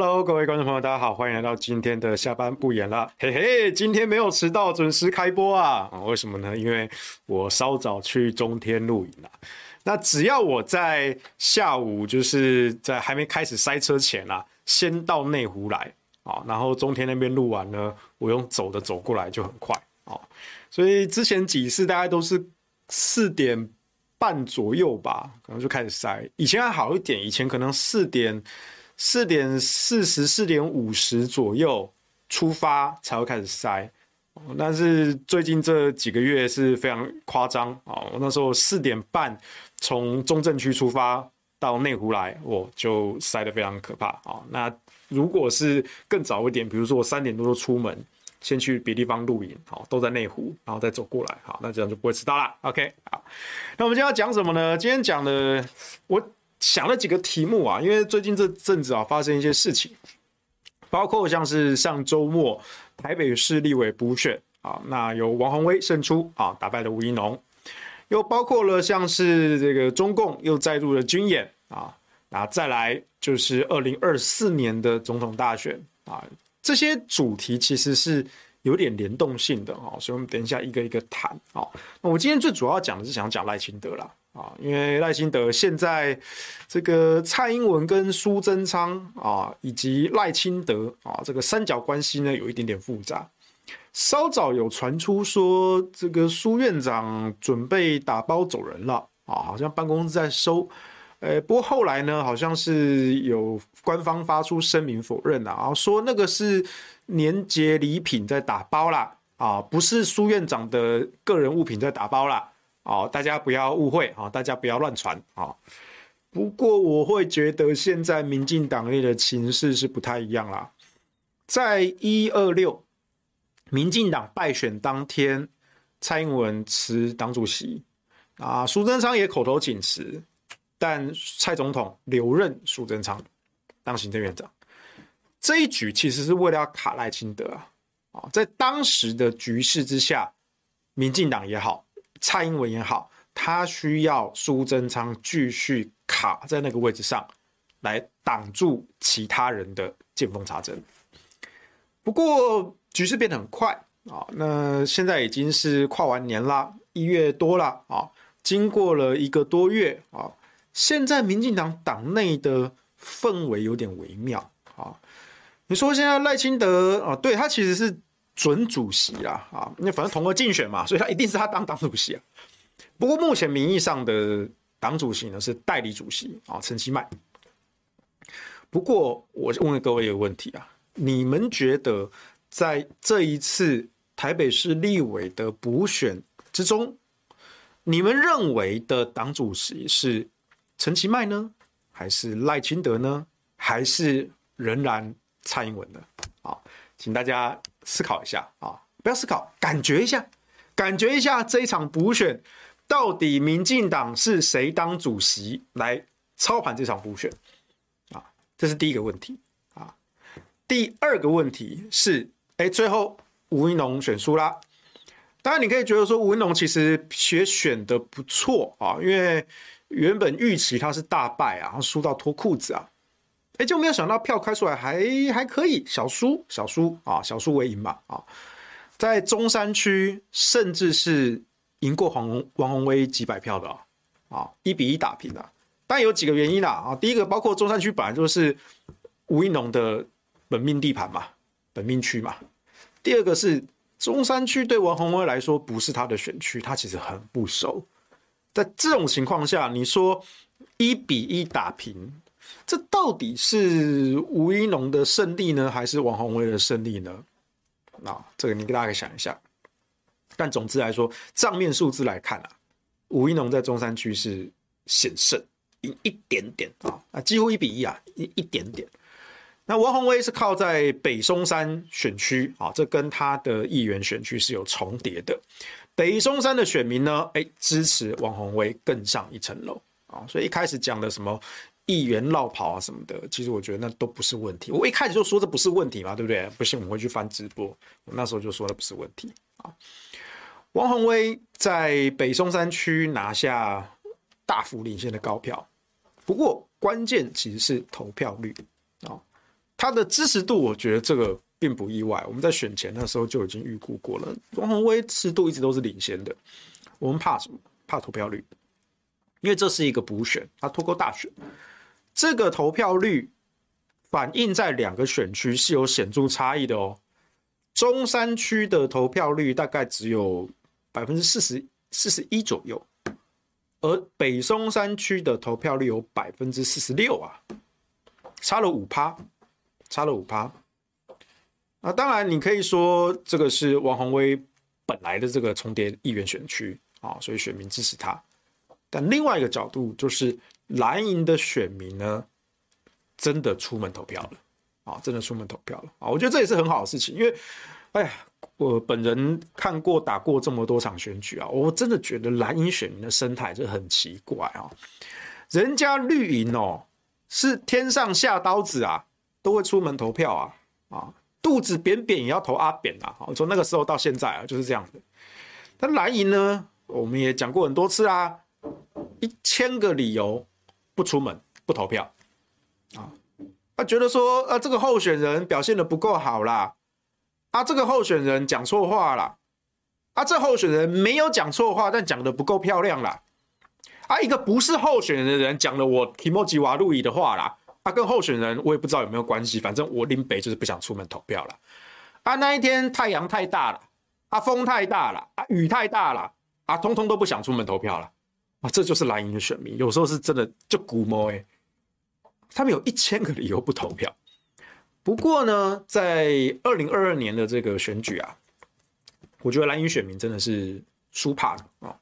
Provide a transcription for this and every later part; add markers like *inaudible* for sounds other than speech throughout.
Hello，各位观众朋友，大家好，欢迎来到今天的下班不演了。嘿嘿，今天没有迟到，准时开播啊！啊，为什么呢？因为我稍早去中天录影了。那只要我在下午，就是在还没开始塞车前啊，先到内湖来啊，然后中天那边录完呢，我用走的走过来就很快啊。所以之前几次大概都是四点半左右吧，可能就开始塞。以前还好一点，以前可能四点。四点四十、四点五十左右出发才会开始塞，但是最近这几个月是非常夸张啊！我那时候四点半从中正区出发到内湖来，我就塞得非常可怕啊！那如果是更早一点，比如说我三点多就出门，先去别地方录影，好，都在内湖，然后再走过来，好，那这样就不会迟到了。OK，好，那我们今天要讲什么呢？今天讲的我。想了几个题目啊，因为最近这阵子啊发生一些事情，包括像是上周末台北市立委补选啊，那由王宏威胜出啊，打败了吴怡农，又包括了像是这个中共又再入了军演啊，那再来就是二零二四年的总统大选啊，这些主题其实是有点联动性的啊，所以我们等一下一个一个谈啊。那我今天最主要讲的是想讲赖清德啦。啊，因为赖清德现在这个蔡英文跟苏贞昌啊，以及赖清德啊，这个三角关系呢有一点点复杂。稍早有传出说，这个苏院长准备打包走人了啊，好像办公室在收。呃，不过后来呢，好像是有官方发出声明否认了啊，说那个是年节礼品在打包啦，啊，不是苏院长的个人物品在打包啦。好，大家不要误会啊！大家不要乱传啊！不过我会觉得现在民进党内的情势是不太一样啦。在一二六民进党败选当天，蔡英文辞党主席啊，苏贞昌也口头请辞，但蔡总统留任苏贞昌当行政院长。这一举其实是为了要卡赖清德啊！啊，在当时的局势之下，民进党也好。蔡英文也好，他需要苏贞昌继续卡在那个位置上，来挡住其他人的见缝插针。不过局势变得很快啊，那现在已经是跨完年啦，一月多了啊，经过了一个多月啊，现在民进党党内的氛围有点微妙啊。你说现在赖清德啊，对，他其实是。准主席啦，啊，那反正同个竞选嘛，所以他一定是他当党主席啊。不过目前名义上的党主席呢是代理主席啊，陈其迈。不过我问各位一个问题啊，你们觉得在这一次台北市立委的补选之中，你们认为的党主席是陈其迈呢，还是赖清德呢，还是仍然蔡英文呢？啊，请大家。思考一下啊，不要思考，感觉一下，感觉一下这一场补选到底民进党是谁当主席来操盘这场补选啊？这是第一个问题啊。第二个问题是，哎，最后吴怡农选输啦。当然，你可以觉得说吴怡农其实也选的不错啊，因为原本预期他是大败啊，然后输到脱裤子啊。哎，就没有想到票开出来还还可以，小输小输啊，小输为赢吧啊，在中山区甚至是赢过黄王鸿威几百票的啊，一比一打平的。但有几个原因啦啊，第一个包括中山区本来就是吴怡农的本命地盘嘛，本命区嘛。第二个是中山区对王鸿威来说不是他的选区，他其实很不熟。在这种情况下，你说一比一打平。这到底是吴怡农的胜利呢，还是王宏威的胜利呢？那这个你给大家想一下。但总之来说，账面数字来看啊，吴怡农在中山区是险胜，赢一点点啊，啊，几乎一比一啊，一一点点。那王宏威是靠在北松山选区啊，这跟他的议员选区是有重叠的。北松山的选民呢，哎，支持王宏威更上一层楼啊，所以一开始讲的什么？议员落跑啊什么的，其实我觉得那都不是问题。我一开始就说这不是问题嘛，对不对？不信我们会去翻直播，我那时候就说那不是问题啊。王宏威在北松山区拿下大幅领先的高票，不过关键其实是投票率啊。他的支持度，我觉得这个并不意外。我们在选前那时候就已经预估过了，王宏威支持度一直都是领先的。我们怕什么？怕投票率，因为这是一个补选，他脱钩大选，这个投票率反映在两个选区是有显著差异的哦。中山区的投票率大概只有百分之四十四十一左右，而北松山区的投票率有百分之四十六啊，差了五趴。差了五趴，那，当然你可以说这个是王宏威本来的这个重叠议员选区啊，所以选民支持他。但另外一个角度就是蓝营的选民呢，真的出门投票了啊，真的出门投票了啊，我觉得这也是很好的事情，因为，哎呀，我本人看过打过这么多场选举啊，我真的觉得蓝营选民的生态就很奇怪啊，人家绿营哦是天上下刀子啊。都会出门投票啊啊，肚子扁扁也要投阿扁啊！从那个时候到现在啊，就是这样的。但蓝营呢，我们也讲过很多次啊，一千个理由不出门不投票。啊，他觉得说啊，这个候选人表现的不够好啦，啊，这个候选人讲错话啦，啊，这候选人没有讲错话，但讲的不够漂亮啦，啊，一个不是候选人的人讲了我提莫吉瓦路易的话啦。啊、跟候选人我也不知道有没有关系，反正我林北就是不想出门投票了。啊，那一天太阳太大了，啊，风太大了，啊，雨太大了，啊，通通都不想出门投票了。啊，这就是蓝营的选民，有时候是真的就估摸哎，他们有一千个理由不投票。不过呢，在二零二二年的这个选举啊，我觉得蓝营选民真的是输怕了啊，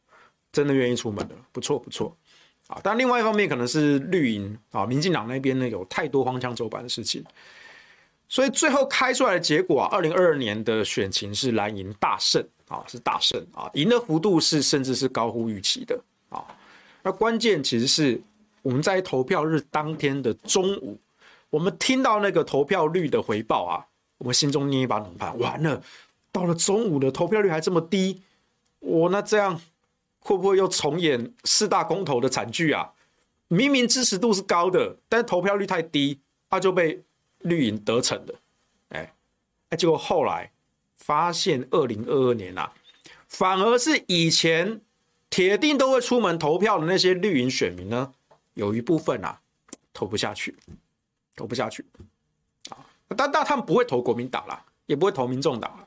真的愿意出门的，不错不错。啊，但另外一方面可能是绿营啊，民进党那边呢有太多荒腔走板的事情，所以最后开出来的结果啊，二零二二年的选情是蓝营大胜啊，是大胜啊，赢的幅度是甚至是高乎预期的。那关键其实是我们在投票日当天的中午，我们听到那个投票率的回报啊，我们心中捏一把冷汗，完了，到了中午的投票率还这么低，我那这样。会不会又重演四大公投的惨剧啊？明明支持度是高的，但是投票率太低，他就被绿营得逞了。哎，哎，结果后来发现，二零二二年啊，反而是以前铁定都会出门投票的那些绿营选民呢，有一部分啊投不下去，投不下去啊。但但他们不会投国民党啦，也不会投民众党，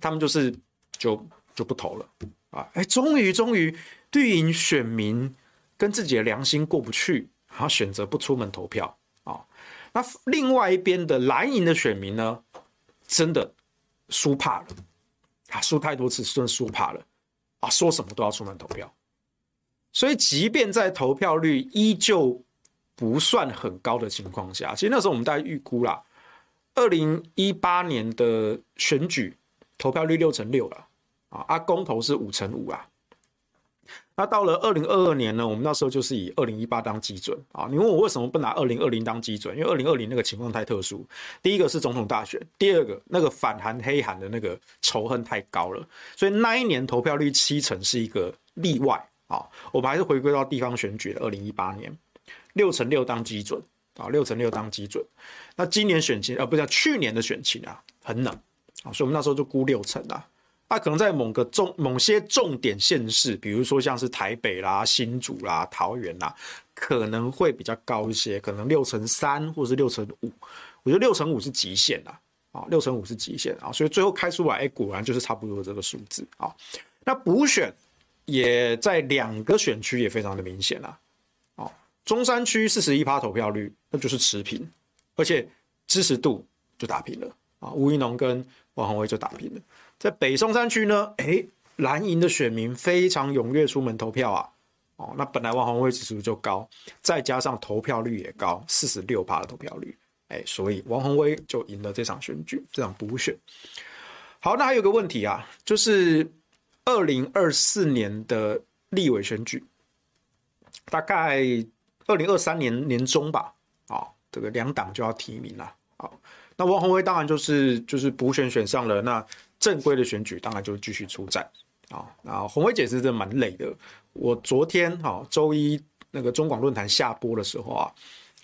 他们就是就就不投了。啊，哎，终于，终于，绿营选民跟自己的良心过不去，然后选择不出门投票啊。那另外一边的蓝营的选民呢，真的输怕了，啊，输太多次，真的输怕了啊，说什么都要出门投票。所以，即便在投票率依旧不算很高的情况下，其实那时候我们大概预估啦，二零一八年的选举投票率六成六了。啊，公投是五成五啊。那到了二零二二年呢，我们那时候就是以二零一八当基准啊。你问我为什么不拿二零二零当基准？因为二零二零那个情况太特殊。第一个是总统大选，第二个那个反韩黑韩的那个仇恨太高了，所以那一年投票率七成是一个例外啊。我们还是回归到地方选举的二零一八年，六成六当基准啊，六成六当基准。那今年选情啊，不是去年的选情啊，很冷啊，所以我们那时候就估六成啊。它可能在某个重某些重点县市，比如说像是台北啦、新竹啦、桃园啦，可能会比较高一些，可能六成三或是六成五。我觉得六成五是极限啦，啊，六成五是极限啊，所以最后开出来，哎，果然就是差不多这个数字啊。那补选也在两个选区也非常的明显啦，哦，中山区四十一趴投票率，那就是持平，而且支持度就打平了啊，吴怡农跟王宏威就打平了。在北松山区呢，哎，蓝营的选民非常踊跃出门投票啊，哦，那本来王宏威指数就高，再加上投票率也高，四十六趴的投票率，哎，所以王宏威就赢了这场选举，这场补选。好，那还有个问题啊，就是二零二四年的立委选举，大概二零二三年年中吧，啊、哦，这个两党就要提名了，好、哦，那王宏威当然就是就是补选选上了，那。正规的选举当然就继续出战啊！那红薇姐是真的蛮累的。我昨天哈周一那个中广论坛下播的时候啊，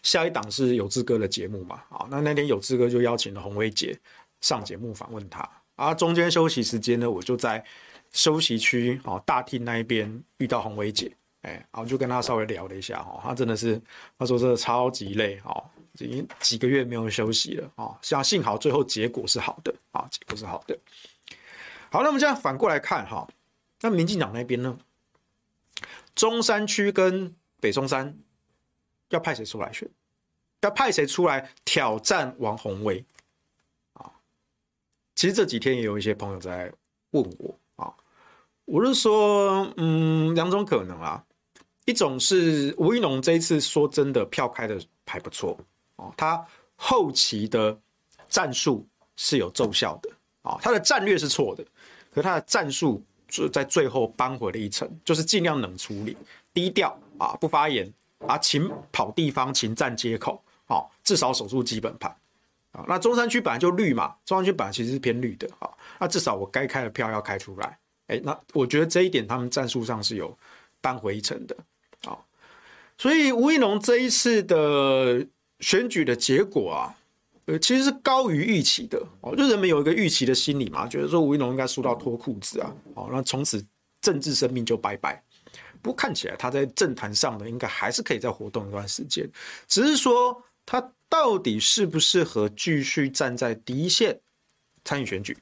下一档是有志哥的节目嘛，啊，那那天有志哥就邀请了红威姐上节目访问他，啊，中间休息时间呢，我就在休息区啊大厅那一边遇到红威姐，哎，然后就跟他稍微聊了一下，哈，他真的是他说真的超级累，哦，已经几个月没有休息了，啊，像幸好最后结果是好的，啊，结果是好的。好，那我们现在反过来看，哈，那民进党那边呢？中山区跟北松山要派谁出来选？要派谁出来挑战王鸿薇？啊，其实这几天也有一些朋友在问我啊，我是说，嗯，两种可能啊，一种是吴怡农这一次说真的票开的还不错哦，他后期的战术是有奏效的啊，他的战略是错的，可他的战术。就在最后扳回了一城，就是尽量冷处理、低调啊，不发言啊，勤跑地方、勤站街口，啊，至少守住基本盘啊。那中山区本来就绿嘛，中山区本来其实是偏绿的啊。那至少我该开的票要开出来，哎，那我觉得这一点他们战术上是有扳回一城的啊。所以吴怡农这一次的选举的结果啊。呃，其实是高于预期的哦，就人们有一个预期的心理嘛，觉得说吴怡农应该输到脱裤子啊，哦，那从此政治生命就拜拜。不过看起来他在政坛上呢，应该还是可以再活动一段时间，只是说他到底适不适合继续站在第一线参与选举，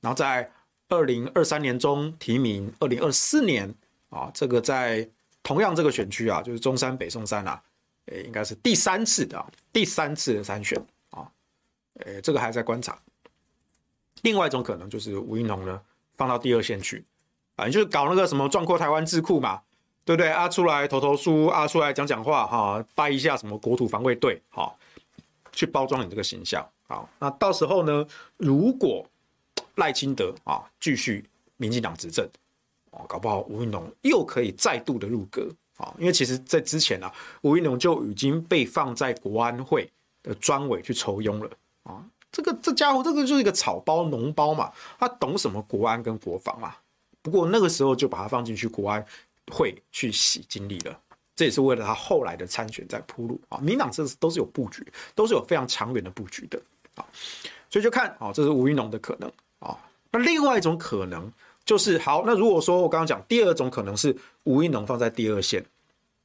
然后在二零二三年中提名二零二四年啊，这个在同样这个选区啊，就是中山北松山啊，诶，应该是第三次的第三次的参选。呃，这个还在观察。另外一种可能就是吴怡农呢，放到第二线去，啊，你就是搞那个什么壮阔台湾智库嘛，对不对？啊，出来投投书，啊，出来讲讲话，哈，拜一下什么国土防卫队，好，去包装你这个形象，好，那到时候呢，如果赖清德啊继续民进党执政，哦，搞不好吴怡农又可以再度的入阁，啊，因为其实在之前啊，吴怡农就已经被放在国安会的专委去抽佣了。啊，这个这家伙，这个就是一个草包、脓包嘛，他懂什么国安跟国防嘛？不过那个时候就把他放进去国安会去洗精力了，这也是为了他后来的参选在铺路啊。民党这是都是有布局，都是有非常长远的布局的啊。所以就看啊，这是吴怡农的可能啊。那另外一种可能就是，好，那如果说我刚刚讲第二种可能是吴怡农放在第二线，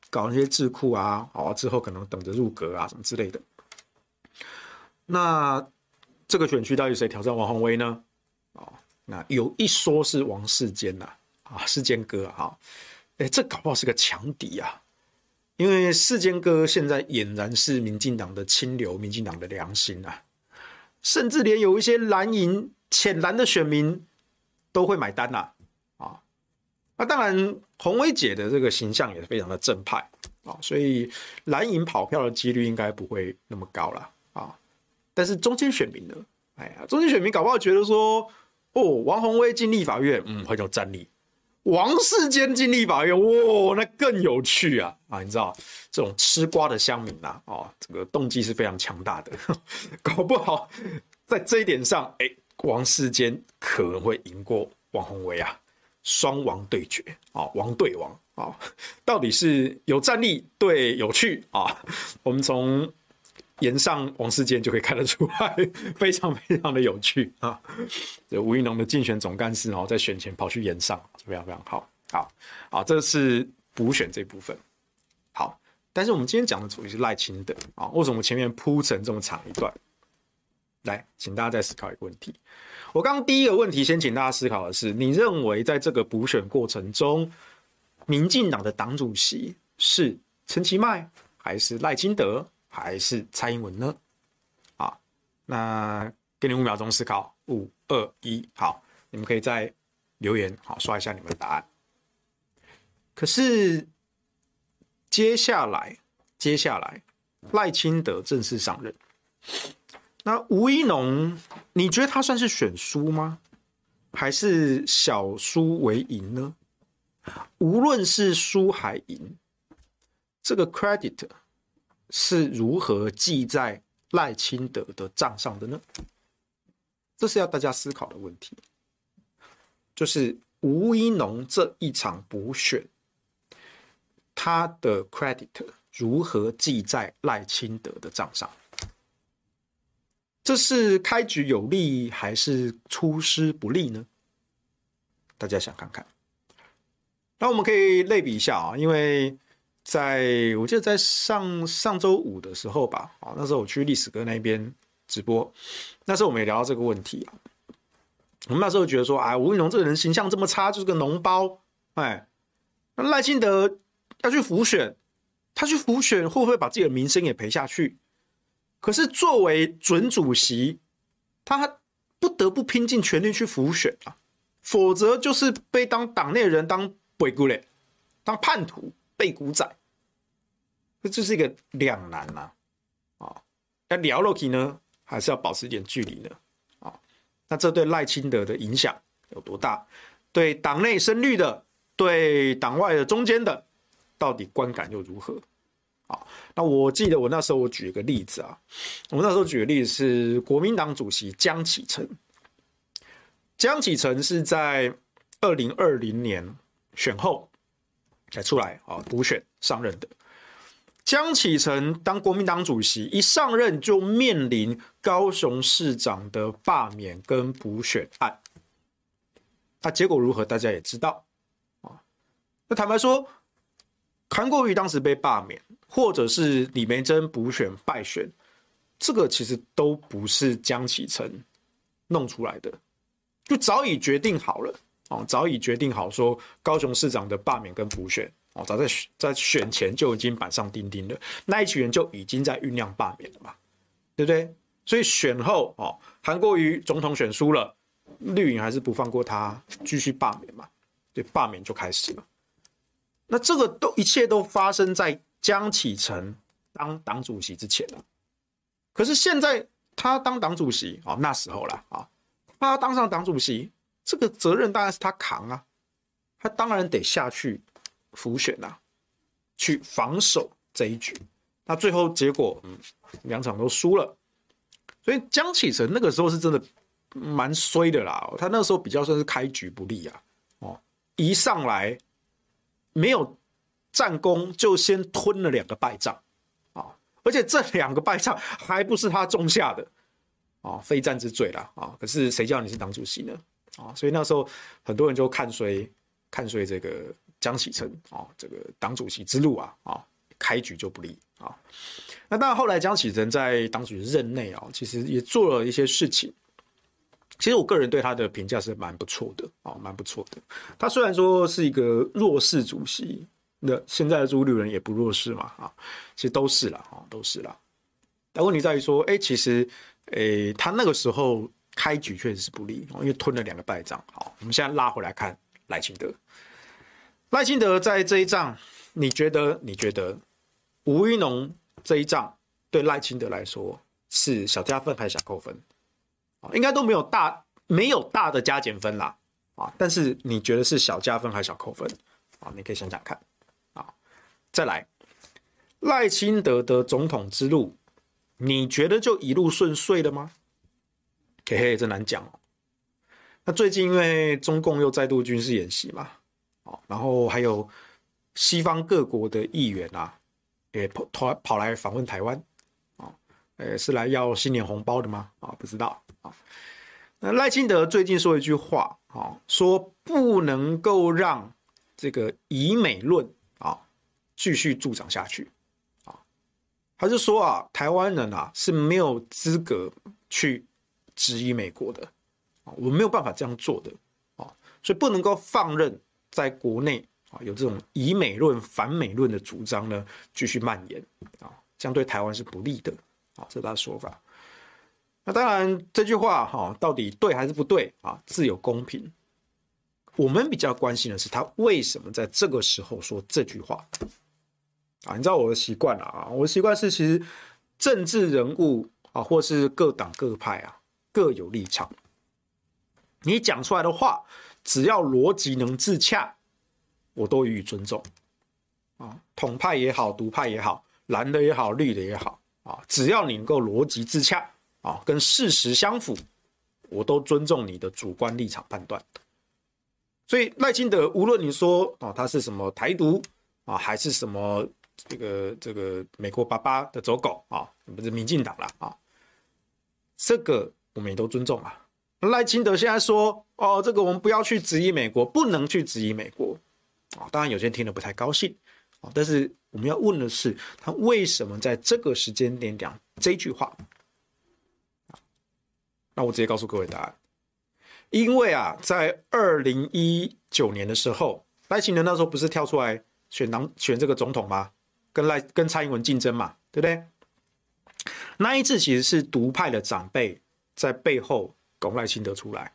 搞那些智库啊，好之后可能等着入阁啊什么之类的。那这个选区到底谁挑战王鸿薇呢？哦，那有一说是王世坚呐，啊，世坚哥啊，哎，这搞不好是个强敌啊，因为世坚哥现在俨然是民进党的清流，民进党的良心啊，甚至连有一些蓝营浅蓝的选民都会买单呐，啊，那当然鸿薇姐的这个形象也是非常的正派啊，所以蓝营跑票的几率应该不会那么高了。但是中间选民呢？哎呀，中间选民搞不好觉得说，哦，王宏威进立法院，嗯，很有战力；王世坚进立法院，哇、哦，那更有趣啊！啊，你知道这种吃瓜的乡民呐、啊，哦，这个动机是非常强大的，*laughs* 搞不好在这一点上，哎，王世坚可能会赢过王宏威啊，双王对决啊，王对王啊，到底是有战力对有趣啊？我们从。炎上王世坚就可以看得出来，非常非常的有趣啊！这吴怡农的竞选总干事哦，在选前跑去炎上，非常非常好。好，好，这是补选这部分。好，但是我们今天讲的主题是赖清德啊，为什么前面铺成这么长一段？来，请大家再思考一个问题。我刚第一个问题，先请大家思考的是：你认为在这个补选过程中，民进党的党主席是陈其迈还是赖清德？还是蔡英文呢？啊，那给你五秒钟思考，五二一，好，你们可以在留言好刷一下你们的答案。可是接下来，接下来赖清德正式上任，那吴怡农，你觉得他算是选输吗？还是小输为赢呢？无论是输还赢，这个 credit。是如何记在赖清德的账上的呢？这是要大家思考的问题。就是吴一农这一场补选，他的 credit 如何记在赖清德的账上？这是开局有利还是出师不利呢？大家想看看。那我们可以类比一下啊，因为在我记得在上上周五的时候吧，啊，那时候我去历史哥那边直播，那时候我们也聊到这个问题啊。我们那时候觉得说，哎，吴怡农这个人形象这么差，就是个脓包，哎，那赖清德要去辅选，他去辅选会不会把自己的名声也赔下去？可是作为准主席，他不得不拼尽全力去辅选啊，否则就是被当党内人当背骨嘞，当叛徒、背骨仔，这就是一个两难呐，啊，要聊下去呢，还是要保持一点距离呢？啊，那这对赖清德的影响有多大？对党内深绿的，对党外的中间的，到底观感又如何？啊，那我记得我那时候我举一个例子啊，我那时候举的例子是国民党主席江启臣，江启臣是在二零二零年选后才出来啊补选上任的。江启臣当国民党主席一上任就面临高雄市长的罢免跟补选案，那结果如何大家也知道啊。那坦白说，韩国瑜当时被罢免。或者是李梅珍补选败选，这个其实都不是江启臣弄出来的，就早已决定好了哦，早已决定好说高雄市长的罢免跟补选哦，早在在选前就已经板上钉钉了，那一群人就已经在酝酿罢免了嘛，对不对？所以选后哦，韩国瑜总统选输了，绿营还是不放过他，继续罢免嘛，对，罢免就开始了。那这个都一切都发生在。江启臣当党主席之前了，可是现在他当党主席哦，那时候了啊，他当上党主席，这个责任当然是他扛啊，他当然得下去辅选啊，去防守这一局。那最后结果，嗯，两场都输了，所以江启臣那个时候是真的蛮衰的啦，他那个时候比较算是开局不利啊，哦，一上来没有。战功就先吞了两个败仗，啊，而且这两个败仗 *laughs* 还不是他种下的，啊，非战之罪了，啊，可是谁叫你是党主席呢？啊，所以那时候很多人就看衰，看衰这个江启臣，啊，这个党主席之路啊，啊，开局就不利，啊，那当然后来江启臣在党主席任内啊，其实也做了一些事情，其实我个人对他的评价是蛮不错的，啊，蛮不错的。他虽然说是一个弱势主席。那现在的朱立伦也不弱势嘛，啊，其实都是了，啊，都是了。但问题在于说，哎，其实，哎，他那个时候开局确实是不利，因为吞了两个败仗。好，我们现在拉回来看赖清德。赖清德在这一仗，你觉得？你觉得吴怡农这一仗对赖清德来说是小加分还是小扣分？啊，应该都没有大没有大的加减分啦，啊，但是你觉得是小加分还是小扣分？啊，你可以想想看。啊再来，赖清德的总统之路，你觉得就一路顺遂了吗？嘿嘿，真难讲哦。那最近因为中共又再度军事演习嘛，哦，然后还有西方各国的议员啊，也跑跑来访问台湾，啊，呃，是来要新年红包的吗？啊，不知道啊。那赖清德最近说一句话，啊，说不能够让这个以美论啊。继续助长下去，啊，他就说啊，台湾人啊是没有资格去质疑美国的，啊，我没有办法这样做的，啊，所以不能够放任在国内啊有这种以美论、反美论的主张呢继续蔓延，啊，这样对台湾是不利的，啊，这是他的说法。那当然这句话哈，到底对还是不对啊？自有公平。我们比较关心的是他为什么在这个时候说这句话。啊，你知道我的习惯了啊，我的习惯是，其实政治人物啊，或是各党各派啊，各有立场。你讲出来的话，只要逻辑能自洽，我都予以尊重。啊，统派也好，独派也好，蓝的也好，绿的也好，啊，只要你能够逻辑自洽，啊，跟事实相符，我都尊重你的主观立场判断。所以赖清德，无论你说啊，他是什么台独啊，还是什么？这个这个美国爸爸的走狗啊，不是民进党了啊，这个我们也都尊重啊。赖清德现在说哦，这个我们不要去质疑美国，不能去质疑美国啊。当然有些人听了不太高兴啊，但是我们要问的是，他为什么在这个时间点讲这句话？那我直接告诉各位答案，因为啊，在二零一九年的时候，赖清德那时候不是跳出来选党选这个总统吗？跟赖跟蔡英文竞争嘛，对不对？那一次其实是独派的长辈在背后拱赖清德出来，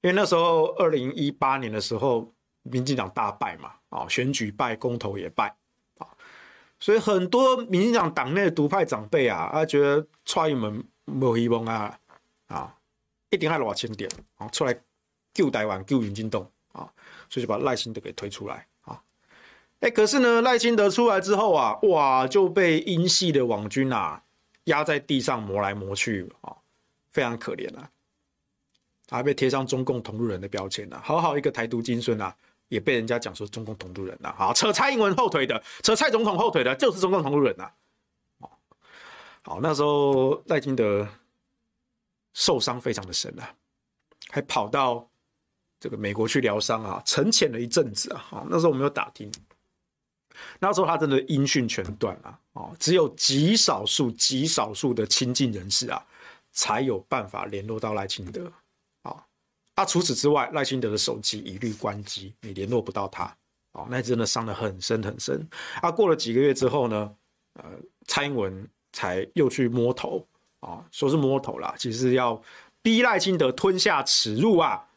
因为那时候二零一八年的时候，民进党大败嘛，啊，选举败，公投也败，啊，所以很多民进党党内的独派长辈啊，他觉得蔡英文没希望啊。啊，一定要落千点啊，出来救台湾、救民进党啊，所以就把赖清德给推出来啊。哎，可是呢，赖清德出来之后啊，哇，就被英系的网军啊压在地上磨来磨去啊，非常可怜啊，还被贴上中共同路人的标签啊。好好一个台独金孙啊，也被人家讲说中共同路人啊。好，扯蔡英文后腿的，扯蔡总统后腿的，就是中共同路人啊。好，那时候赖清德。受伤非常的深啊，还跑到这个美国去疗伤啊，沉潜了一阵子啊。好，那时候我没有打听，那时候他真的音讯全断啊。哦，只有极少数、极少数的亲近人士啊，才有办法联络到赖清德。啊，啊，除此之外，赖清德的手机一律关机，你联络不到他。哦，那真的伤得很深很深。啊，过了几个月之后呢，呃，蔡英文才又去摸头。啊，说是摸头啦，其实要逼赖清德吞下耻辱啊，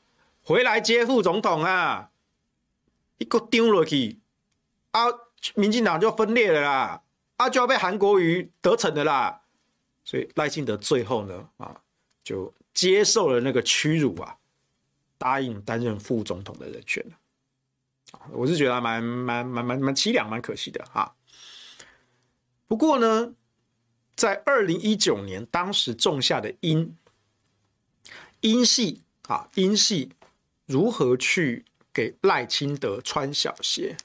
回来接副总统啊，一个丢了去啊，民进党就分裂了啦，啊就要被韩国瑜得逞的啦，所以赖清德最后呢，啊就接受了那个屈辱啊，答应担任副总统的人选了，我是觉得蛮蛮蛮蛮蛮凄凉，蛮可惜的哈。不过呢。在二零一九年，当时种下的因，因系啊，因系如何去给赖清德穿小鞋？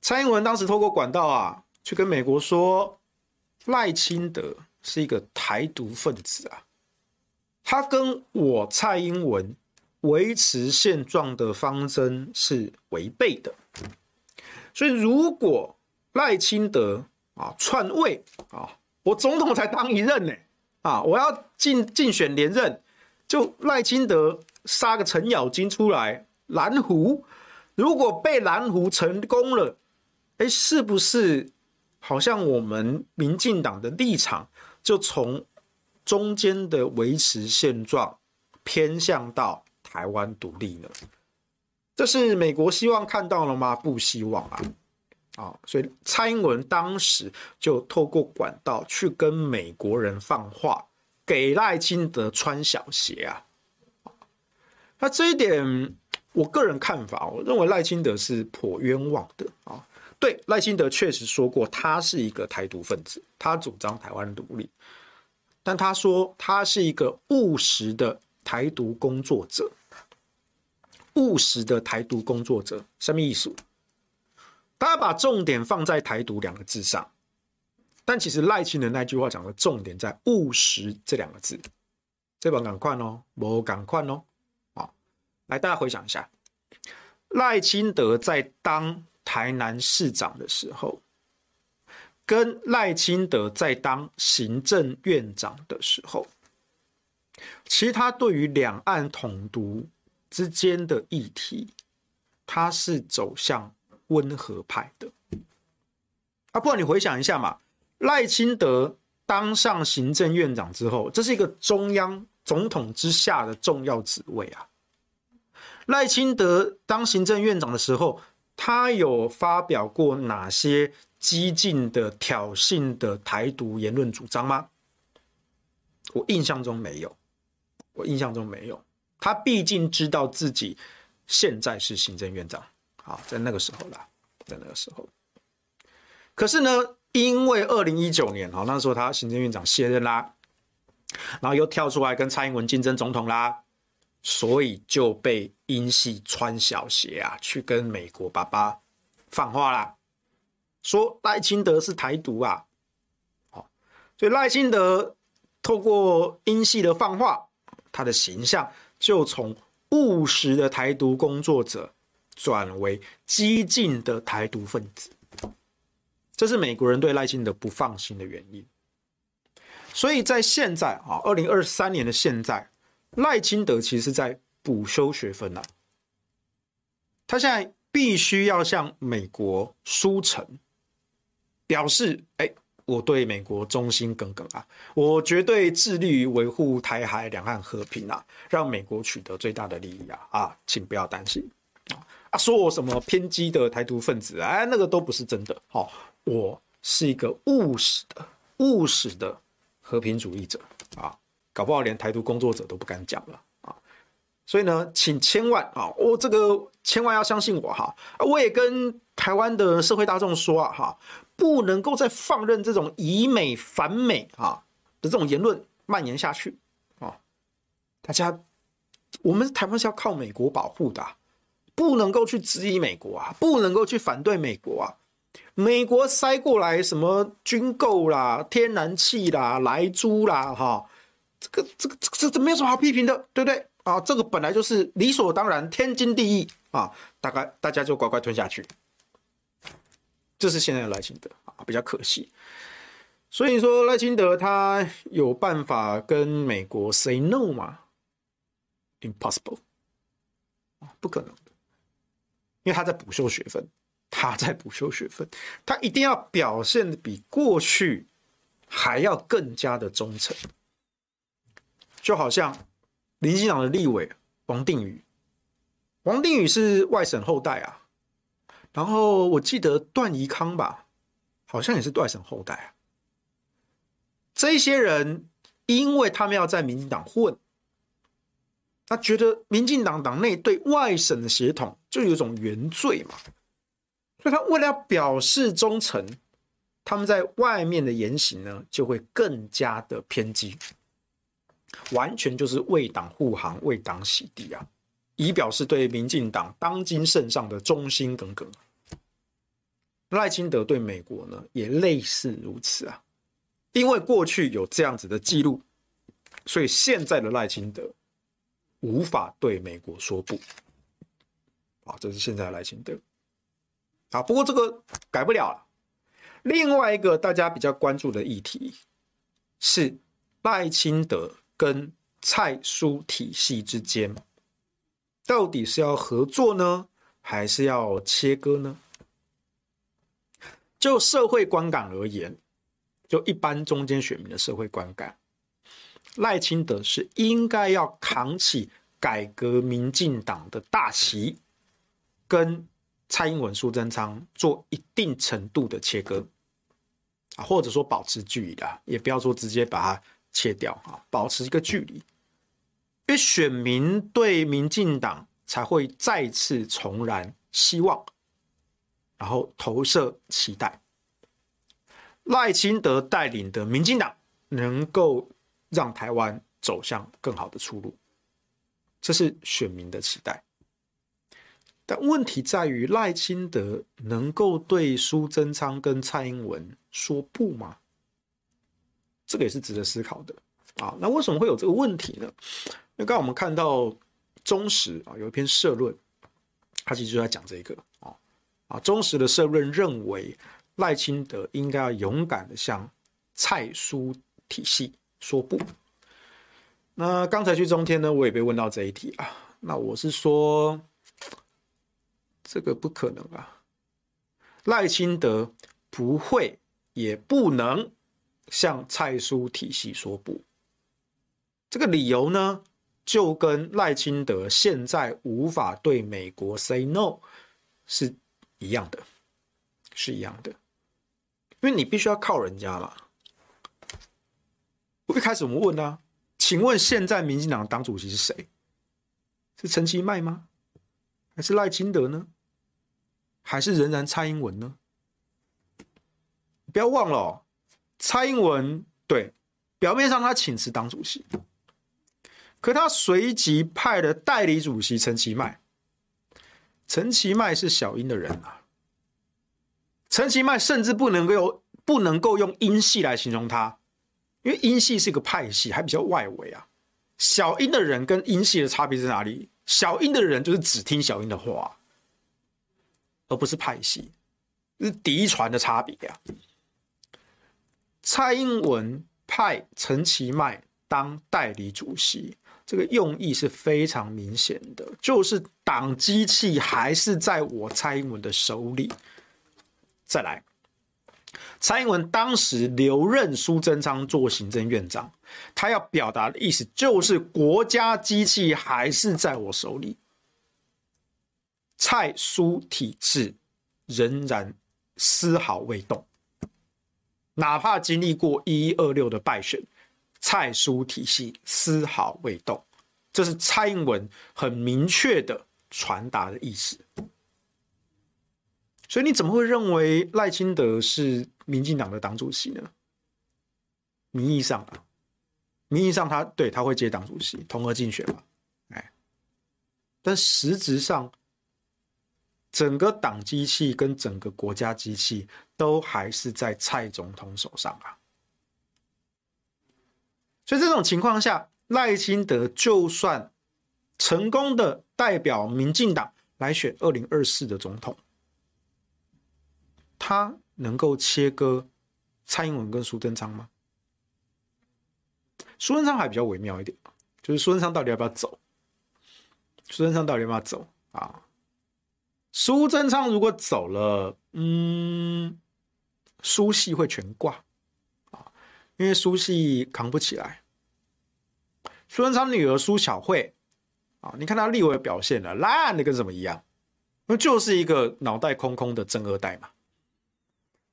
蔡英文当时透过管道啊，去跟美国说，赖清德是一个台独分子啊，他跟我蔡英文维持现状的方针是违背的，所以如果赖清德啊篡位啊。我总统才当一任呢，啊，我要竞竞选连任，就赖清德杀个程咬金出来蓝胡，如果被蓝胡成功了，哎，是不是好像我们民进党的立场就从中间的维持现状偏向到台湾独立呢？这是美国希望看到了吗？不希望啊。啊，所以蔡英文当时就透过管道去跟美国人放话，给赖清德穿小鞋啊。那这一点，我个人看法，我认为赖清德是颇冤枉的啊。对，赖清德确实说过，他是一个台独分子，他主张台湾独立，但他说他是一个务实的台独工作者，务实的台独工作者，什么意思？大家把重点放在“台独”两个字上，但其实赖清德那句话讲的重点在“务实”这两个字。这本赶快哦，我赶快哦，好，来大家回想一下，赖清德在当台南市长的时候，跟赖清德在当行政院长的时候，其他对于两岸统独之间的议题，他是走向。温和派的啊，不然你回想一下嘛，赖清德当上行政院长之后，这是一个中央总统之下的重要职位啊。赖清德当行政院长的时候，他有发表过哪些激进的挑衅的台独言论主张吗？我印象中没有，我印象中没有。他毕竟知道自己现在是行政院长。好，在那个时候啦，在那个时候，可是呢，因为二零一九年，哈，那时候他行政院长卸任啦，然后又跳出来跟蔡英文竞争总统啦，所以就被英系穿小鞋啊，去跟美国爸爸放话啦。说赖清德是台独啊，好，所以赖清德透过英系的放话，他的形象就从务实的台独工作者转为激进的台独分子，这是美国人对赖清德不放心的原因。所以在现在啊，二零二三年的现在，赖清德其实是在补修学分呐，他现在必须要向美国书城表示，哎，我对美国忠心耿耿啊，我绝对致力于维护台海两岸和平啊，让美国取得最大的利益啊。啊，请不要担心。啊，说我什么偏激的台独分子，哎，那个都不是真的，好，我是一个务实的务实的和平主义者。啊，搞不好连台独工作者都不敢讲了啊。所以呢，请千万啊，我这个千万要相信我哈，我也跟台湾的社会大众说啊哈，不能够再放任这种以美反美啊的这种言论蔓延下去啊！大家，我们台湾是要靠美国保护的，不能够去质疑美国啊，不能够去反对美国啊！美国塞过来什么军购啦、天然气啦、莱猪啦，哈，这个、这个、这个、这没有什么好批评的，对不对？啊，这个本来就是理所当然、天经地义啊，大概大家就乖乖吞下去。这是现在的赖清德啊，比较可惜。所以说赖清德他有办法跟美国 say no 吗？Impossible，不可能的，因为他在补修学分，他在补修学分，他一定要表现的比过去还要更加的忠诚，就好像。民进党的立委王定宇，王定宇是外省后代啊。然后我记得段宜康吧，好像也是外省后代啊。这些人，因为他们要在民进党混，他觉得民进党党内对外省的协同就有一种原罪嘛，所以他为了表示忠诚，他们在外面的言行呢，就会更加的偏激。完全就是为党护航、为党洗地啊，以表示对民进党当今圣上的忠心耿耿。赖清德对美国呢，也类似如此啊，因为过去有这样子的记录，所以现在的赖清德无法对美国说不。啊，这是现在的赖清德。啊，不过这个改不了了。另外一个大家比较关注的议题是赖清德。跟蔡苏体系之间，到底是要合作呢，还是要切割呢？就社会观感而言，就一般中间选民的社会观感，赖清德是应该要扛起改革民进党的大旗，跟蔡英文、苏贞昌做一定程度的切割，或者说保持距离的，也不要说直接把它。切掉啊，保持一个距离，因为选民对民进党才会再次重燃希望，然后投射期待。赖清德带领的民进党能够让台湾走向更好的出路，这是选民的期待。但问题在于，赖清德能够对苏贞昌跟蔡英文说不吗？这个也是值得思考的啊。那为什么会有这个问题呢？那刚刚我们看到中时啊有一篇社论，他其实就在讲这个啊啊。中时的社论认为赖清德应该要勇敢的向蔡苏体系说不。那刚才去中天呢，我也被问到这一题啊。那我是说，这个不可能啊，赖清德不会也不能。向蔡苏体系说不，这个理由呢，就跟赖清德现在无法对美国 say no 是一样的，是一样的，因为你必须要靠人家嘛。我一开始我们问啊，请问现在民进党党主席是谁？是陈其迈吗？还是赖清德呢？还是仍然蔡英文呢？不要忘了。蔡英文对，表面上他请辞党主席，可他随即派了代理主席陈其迈。陈其迈是小英的人啊，陈其迈甚至不能够不能够用英系来形容他，因为英系是一个派系，还比较外围啊。小英的人跟英系的差别在哪里？小英的人就是只听小英的话，而不是派系，是嫡传的差别啊。蔡英文派陈其迈当代理主席，这个用意是非常明显的，就是党机器还是在我蔡英文的手里。再来，蔡英文当时留任苏贞昌做行政院长，他要表达的意思就是国家机器还是在我手里，蔡苏体制仍然丝毫未动，哪怕经历过一一二六的败选，蔡苏体系丝毫未动，这是蔡英文很明确的传达的意思。所以你怎么会认为赖清德是民进党的党主席呢？名义上啊，名义上他对他会接党主席，同额竞选嘛，哎，但实质上，整个党机器跟整个国家机器都还是在蔡总统手上啊。所以这种情况下，赖清德就算成功的代表民进党来选二零二四的总统。他能够切割蔡英文跟苏贞昌吗？苏贞昌还比较微妙一点，就是苏贞昌到底要不要走？苏贞昌到底要不要走啊？苏贞昌如果走了，嗯，苏系会全挂啊，因为苏系扛不起来。苏贞昌女儿苏巧慧啊，你看她立委表现了烂的跟什么一样，那就是一个脑袋空空的正二代嘛。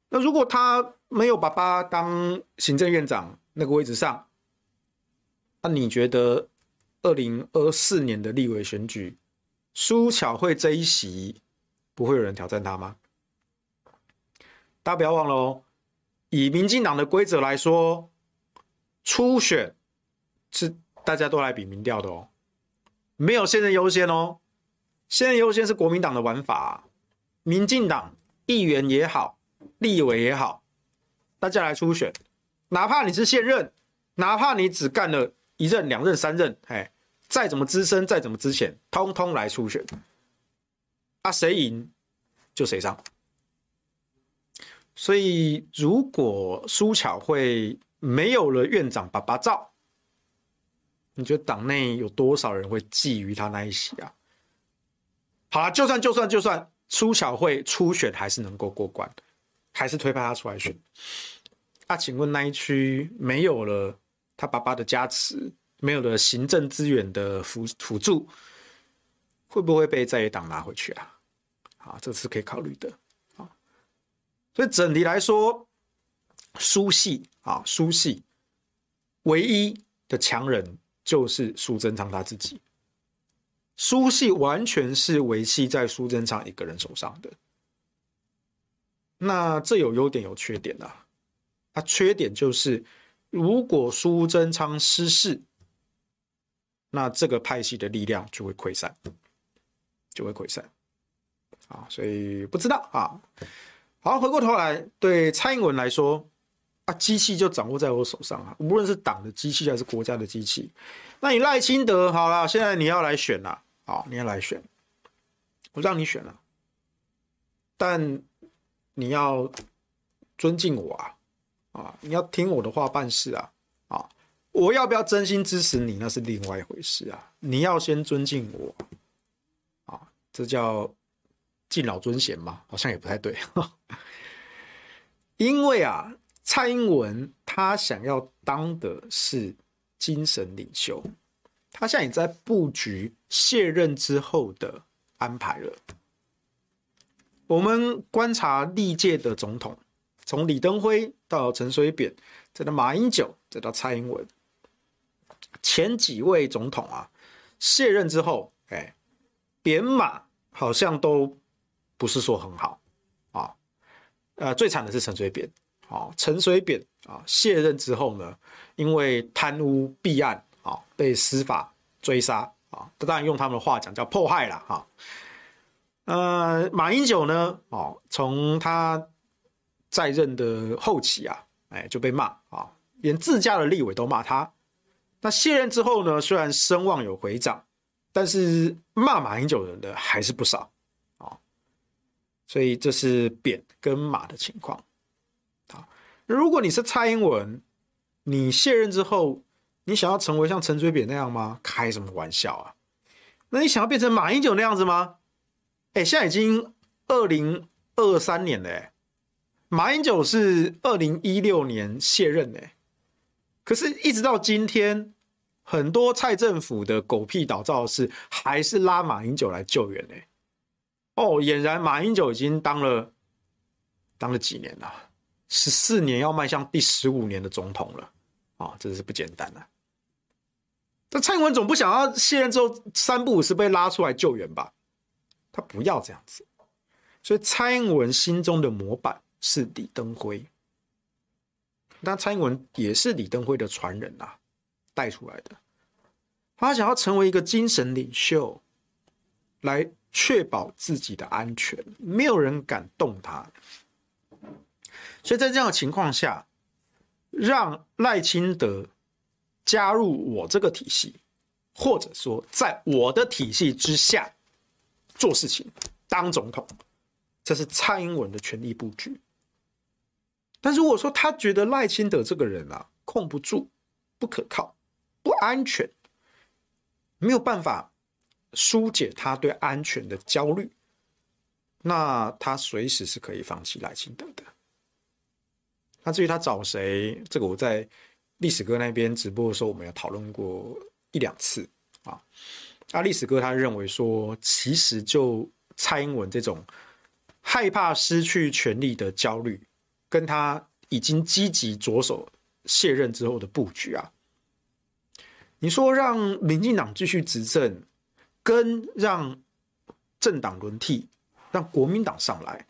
那如果他没有爸爸当行政院长那个位置上，那你觉得二零二四年的立委选举，苏巧慧这一席不会有人挑战他吗？大家不要忘了哦，以民进党的规则来说，初选是大家都来比民调的哦，没有现任优先哦，现任优先是国民党的玩法，民进党议员也好。立委也好，大家来初选，哪怕你是现任，哪怕你只干了一任、两任、三任，哎，再怎么资深，再怎么资浅，通通来初选。啊，谁赢就谁上。所以，如果苏巧慧没有了院长爸爸照，你觉得党内有多少人会觊觎他那一席啊？好了，就算就算就算苏巧慧初选还是能够过关。还是推派他出来选，啊？请问那一区没有了他爸爸的加持，没有了行政资源的辅辅助，会不会被在野党拿回去啊？啊，这是可以考虑的啊。所以整体来说，苏系啊，苏系唯一的强人就是苏贞昌他自己，苏系完全是维系在苏贞昌一个人手上的。那这有优点有缺点啊，它缺点就是，如果苏贞昌失势，那这个派系的力量就会溃散，就会溃散，啊，所以不知道啊。好，回过头来，对蔡英文来说，啊，机器就掌握在我手上啊，无论是党的机器还是国家的机器。那你赖清德好了，现在你要来选了，好，你要来选，我让你选了，但。你要尊敬我啊，啊，你要听我的话办事啊，啊，我要不要真心支持你，那是另外一回事啊。你要先尊敬我，啊，这叫敬老尊贤嘛，好像也不太对。*laughs* 因为啊，蔡英文他想要当的是精神领袖，他现在也在布局卸任之后的安排了。我们观察历届的总统，从李登辉到陈水扁，再到马英九，再到蔡英文，前几位总统啊，卸任之后，哎，扁马好像都不是说很好啊。呃，最惨的是陈水扁，啊，陈水扁啊，卸任之后呢，因为贪污弊案啊，被司法追杀啊，当然用他们的话讲叫迫害了哈。呃，马英九呢？哦，从他在任的后期啊，哎，就被骂啊，连自家的立委都骂他。那卸任之后呢，虽然声望有回涨，但是骂马英九的人的还是不少。所以这是扁跟马的情况好。如果你是蔡英文，你卸任之后，你想要成为像陈水扁那样吗？开什么玩笑啊！那你想要变成马英九那样子吗？哎，现在已经二零二三年了，哎，马英九是二零一六年卸任的，可是，一直到今天，很多蔡政府的狗屁倒灶的事，还是拉马英九来救援呢。哦，俨然马英九已经当了当了几年了，十四年，要迈向第十五年的总统了。啊、哦，真是不简单呐！那蔡英文总不想要卸任之后三不五时被拉出来救援吧？他不要这样子，所以蔡英文心中的模板是李登辉。那蔡英文也是李登辉的传人啊，带出来的。他想要成为一个精神领袖，来确保自己的安全，没有人敢动他。所以在这样的情况下。让赖清德加入我这个体系，或者说在我的体系之下做事情，当总统，这是蔡英文的权力布局。但如果说他觉得赖清德这个人啊，控不住、不可靠、不安全，没有办法疏解他对安全的焦虑，那他随时是可以放弃赖清德的。那至于他找谁，这个我在历史哥那边直播的时候，我们有讨论过一两次啊。那历史哥他认为说，其实就蔡英文这种害怕失去权力的焦虑，跟他已经积极着手卸任之后的布局啊，你说让民进党继续执政，跟让政党轮替，让国民党上来。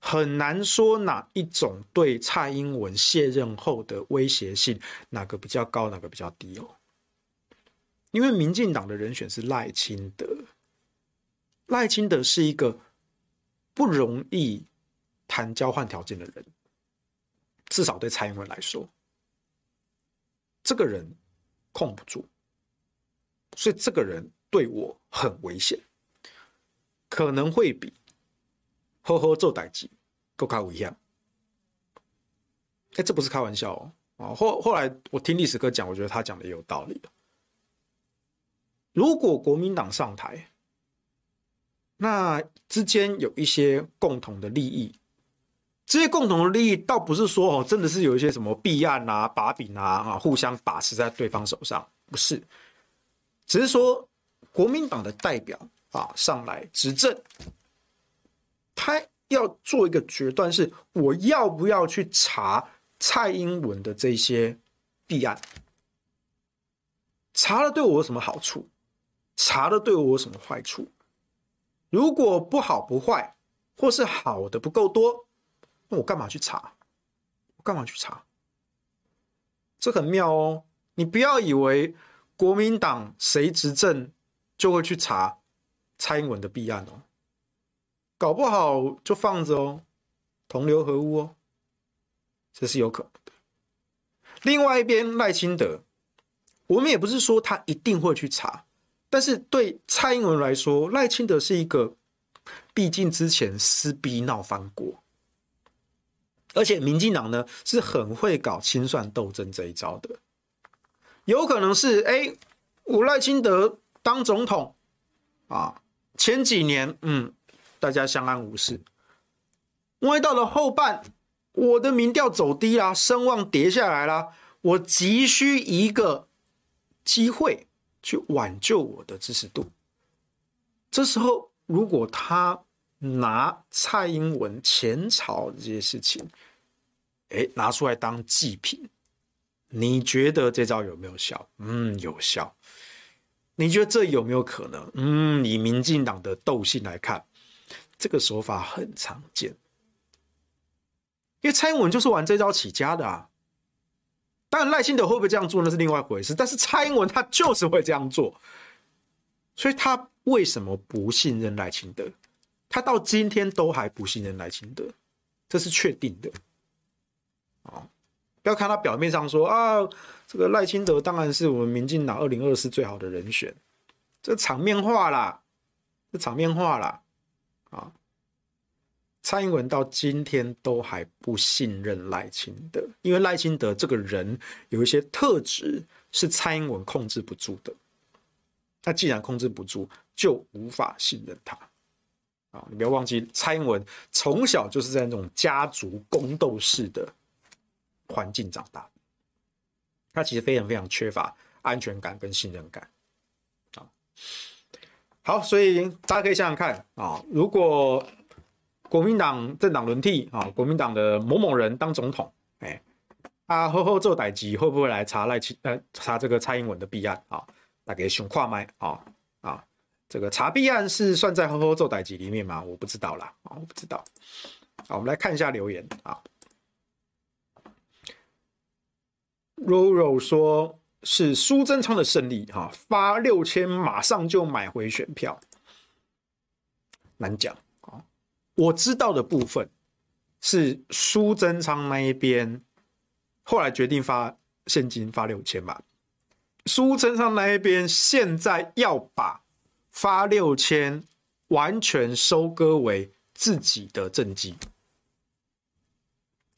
很难说哪一种对蔡英文卸任后的威胁性哪个比较高，哪个比较低哦。因为民进党的人选是赖清德，赖清德是一个不容易谈交换条件的人，至少对蔡英文来说，这个人控不住，所以这个人对我很危险，可能会比。呵呵，做代志，够卡危险。哎，这不是开玩笑哦。啊，后后来我听历史哥讲，我觉得他讲的也有道理。如果国民党上台，那之间有一些共同的利益，这些共同的利益倒不是说哦，真的是有一些什么弊案啊、把柄啊啊，互相把持在对方手上，不是，只是说国民党的代表啊上来执政。他要做一个决断，是我要不要去查蔡英文的这些弊案？查了对我有什么好处？查了对我有什么坏处？如果不好不坏，或是好的不够多，那我干嘛去查？我干嘛去查？这很妙哦！你不要以为国民党谁执政就会去查蔡英文的弊案哦。搞不好就放着哦，同流合污哦，这是有可能的。另外一边赖清德，我们也不是说他一定会去查，但是对蔡英文来说，赖清德是一个，毕竟之前撕逼闹翻过，而且民进党呢是很会搞清算斗争这一招的，有可能是哎，我赖清德当总统啊，前几年嗯。大家相安无事。因为到了后半，我的民调走低啦，声望跌下来啦，我急需一个机会去挽救我的支持度。这时候，如果他拿蔡英文前朝这些事情，哎，拿出来当祭品，你觉得这招有没有效？嗯，有效。你觉得这有没有可能？嗯，以民进党的斗性来看。这个手法很常见，因为蔡英文就是玩这招起家的啊。当然赖清德会不会这样做那是另外一回事，但是蔡英文他就是会这样做，所以他为什么不信任赖清德？他到今天都还不信任赖清德，这是确定的。啊，不要看他表面上说啊，这个赖清德当然是我们民进党二零二四最好的人选，这场面话啦，这场面话啦，啊。蔡英文到今天都还不信任赖清德，因为赖清德这个人有一些特质是蔡英文控制不住的。那既然控制不住，就无法信任他。啊，你不要忘记，蔡英文从小就是在那种家族宫斗式的环境长大，他其实非常非常缺乏安全感跟信任感。啊，好，所以大家可以想想看啊，如果。国民党政党轮替啊，国民党的某某人当总统，哎，啊，后后做代志会不会来查赖清呃查这个蔡英文的弊案啊？大家想看麦啊啊，这个查弊案是算在后后做代志里面吗？我不知道啦啊，我不知道。好，我们来看一下留言啊。Roro 说是苏贞昌的胜利哈，发六千马上就买回选票，难讲。我知道的部分是苏贞昌那一边后来决定发现金发六千吧。苏贞昌那一边现在要把发六千完全收割为自己的政绩，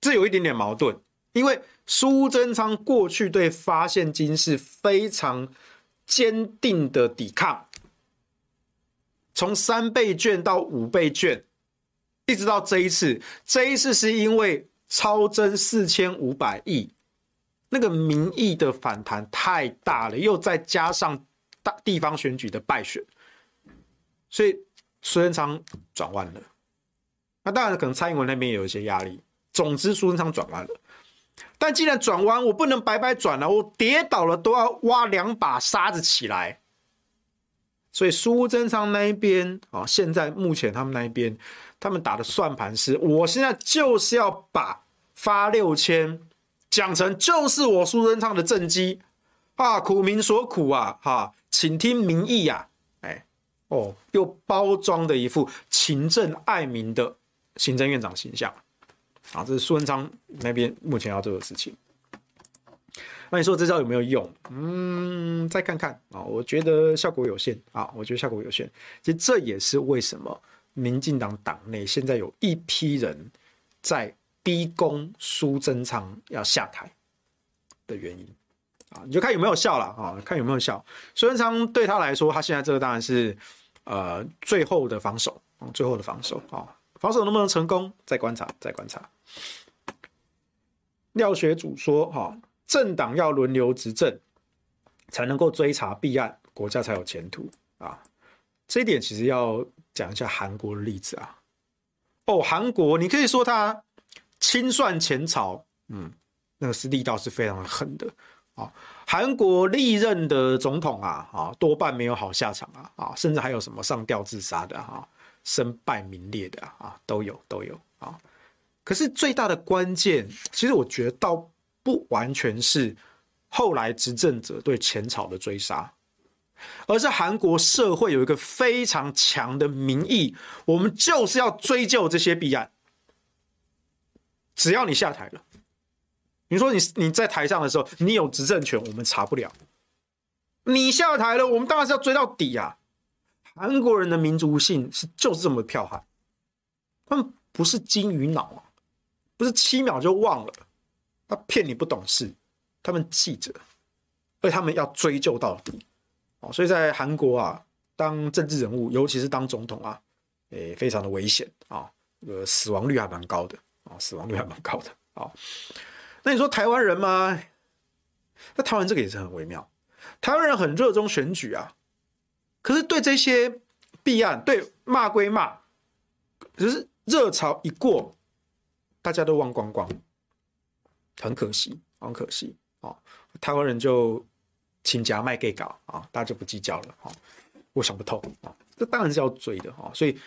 这有一点点矛盾，因为苏贞昌过去对发现金是非常坚定的抵抗，从三倍券到五倍券。一直到这一次，这一次是因为超征四千五百亿，那个民意的反弹太大了，又再加上大地方选举的败选，所以苏贞昌转弯了。那当然，可能蔡英文那边也有一些压力。总之，苏贞昌转弯了。但既然转弯，我不能白白转了，我跌倒了都要挖两把沙子起来。所以苏贞昌那一边啊，现在目前他们那一边，他们打的算盘是，我现在就是要把发六千讲成就是我苏贞昌的政绩啊，苦民所苦啊，哈，请听民意呀，哎，哦，又包装的一副勤政爱民的行政院长形象啊，这是苏贞昌那边目前要做的事情。那你说这招有没有用？嗯，再看看啊，我觉得效果有限啊，我觉得效果有限。其实这也是为什么民进党党内现在有一批人在逼宫苏贞昌要下台的原因啊，你就看有没有效了啊，看有没有效。苏贞昌对他来说，他现在这个当然是呃最后的防守，最后的防守啊，防守能不能成功？再观察，再观察。廖学祖说哈。政党要轮流执政，才能够追查弊案，国家才有前途啊！这一点其实要讲一下韩国的例子啊。哦，韩国你可以说他清算前朝，嗯，那个是力道是非常狠的啊。韩国历任的总统啊，啊，多半没有好下场啊，啊，甚至还有什么上吊自杀的哈，身败名裂的啊，都有都有啊。可是最大的关键，其实我觉得倒。不完全是后来执政者对前朝的追杀，而是韩国社会有一个非常强的民意，我们就是要追究这些弊案。只要你下台了，你说你你在台上的时候，你有执政权，我们查不了。你下台了，我们当然是要追到底啊！韩国人的民族性是就是这么剽悍，他们不是金鱼脑啊，不是七秒就忘了。他骗你不懂事，他们记着，而他们要追究到底，哦，所以在韩国啊，当政治人物，尤其是当总统啊，诶，非常的危险啊，呃，死亡率还蛮高的啊，死亡率还蛮高的啊。那你说台湾人吗？那台湾这个也是很微妙，台湾人很热衷选举啊，可是对这些弊案，对骂归骂，可是热潮一过，大家都忘光光。很可惜，很可惜啊！台湾人就请假卖给搞啊，大家就不计较了啊！我想不透啊，这当然是要追的啊！所以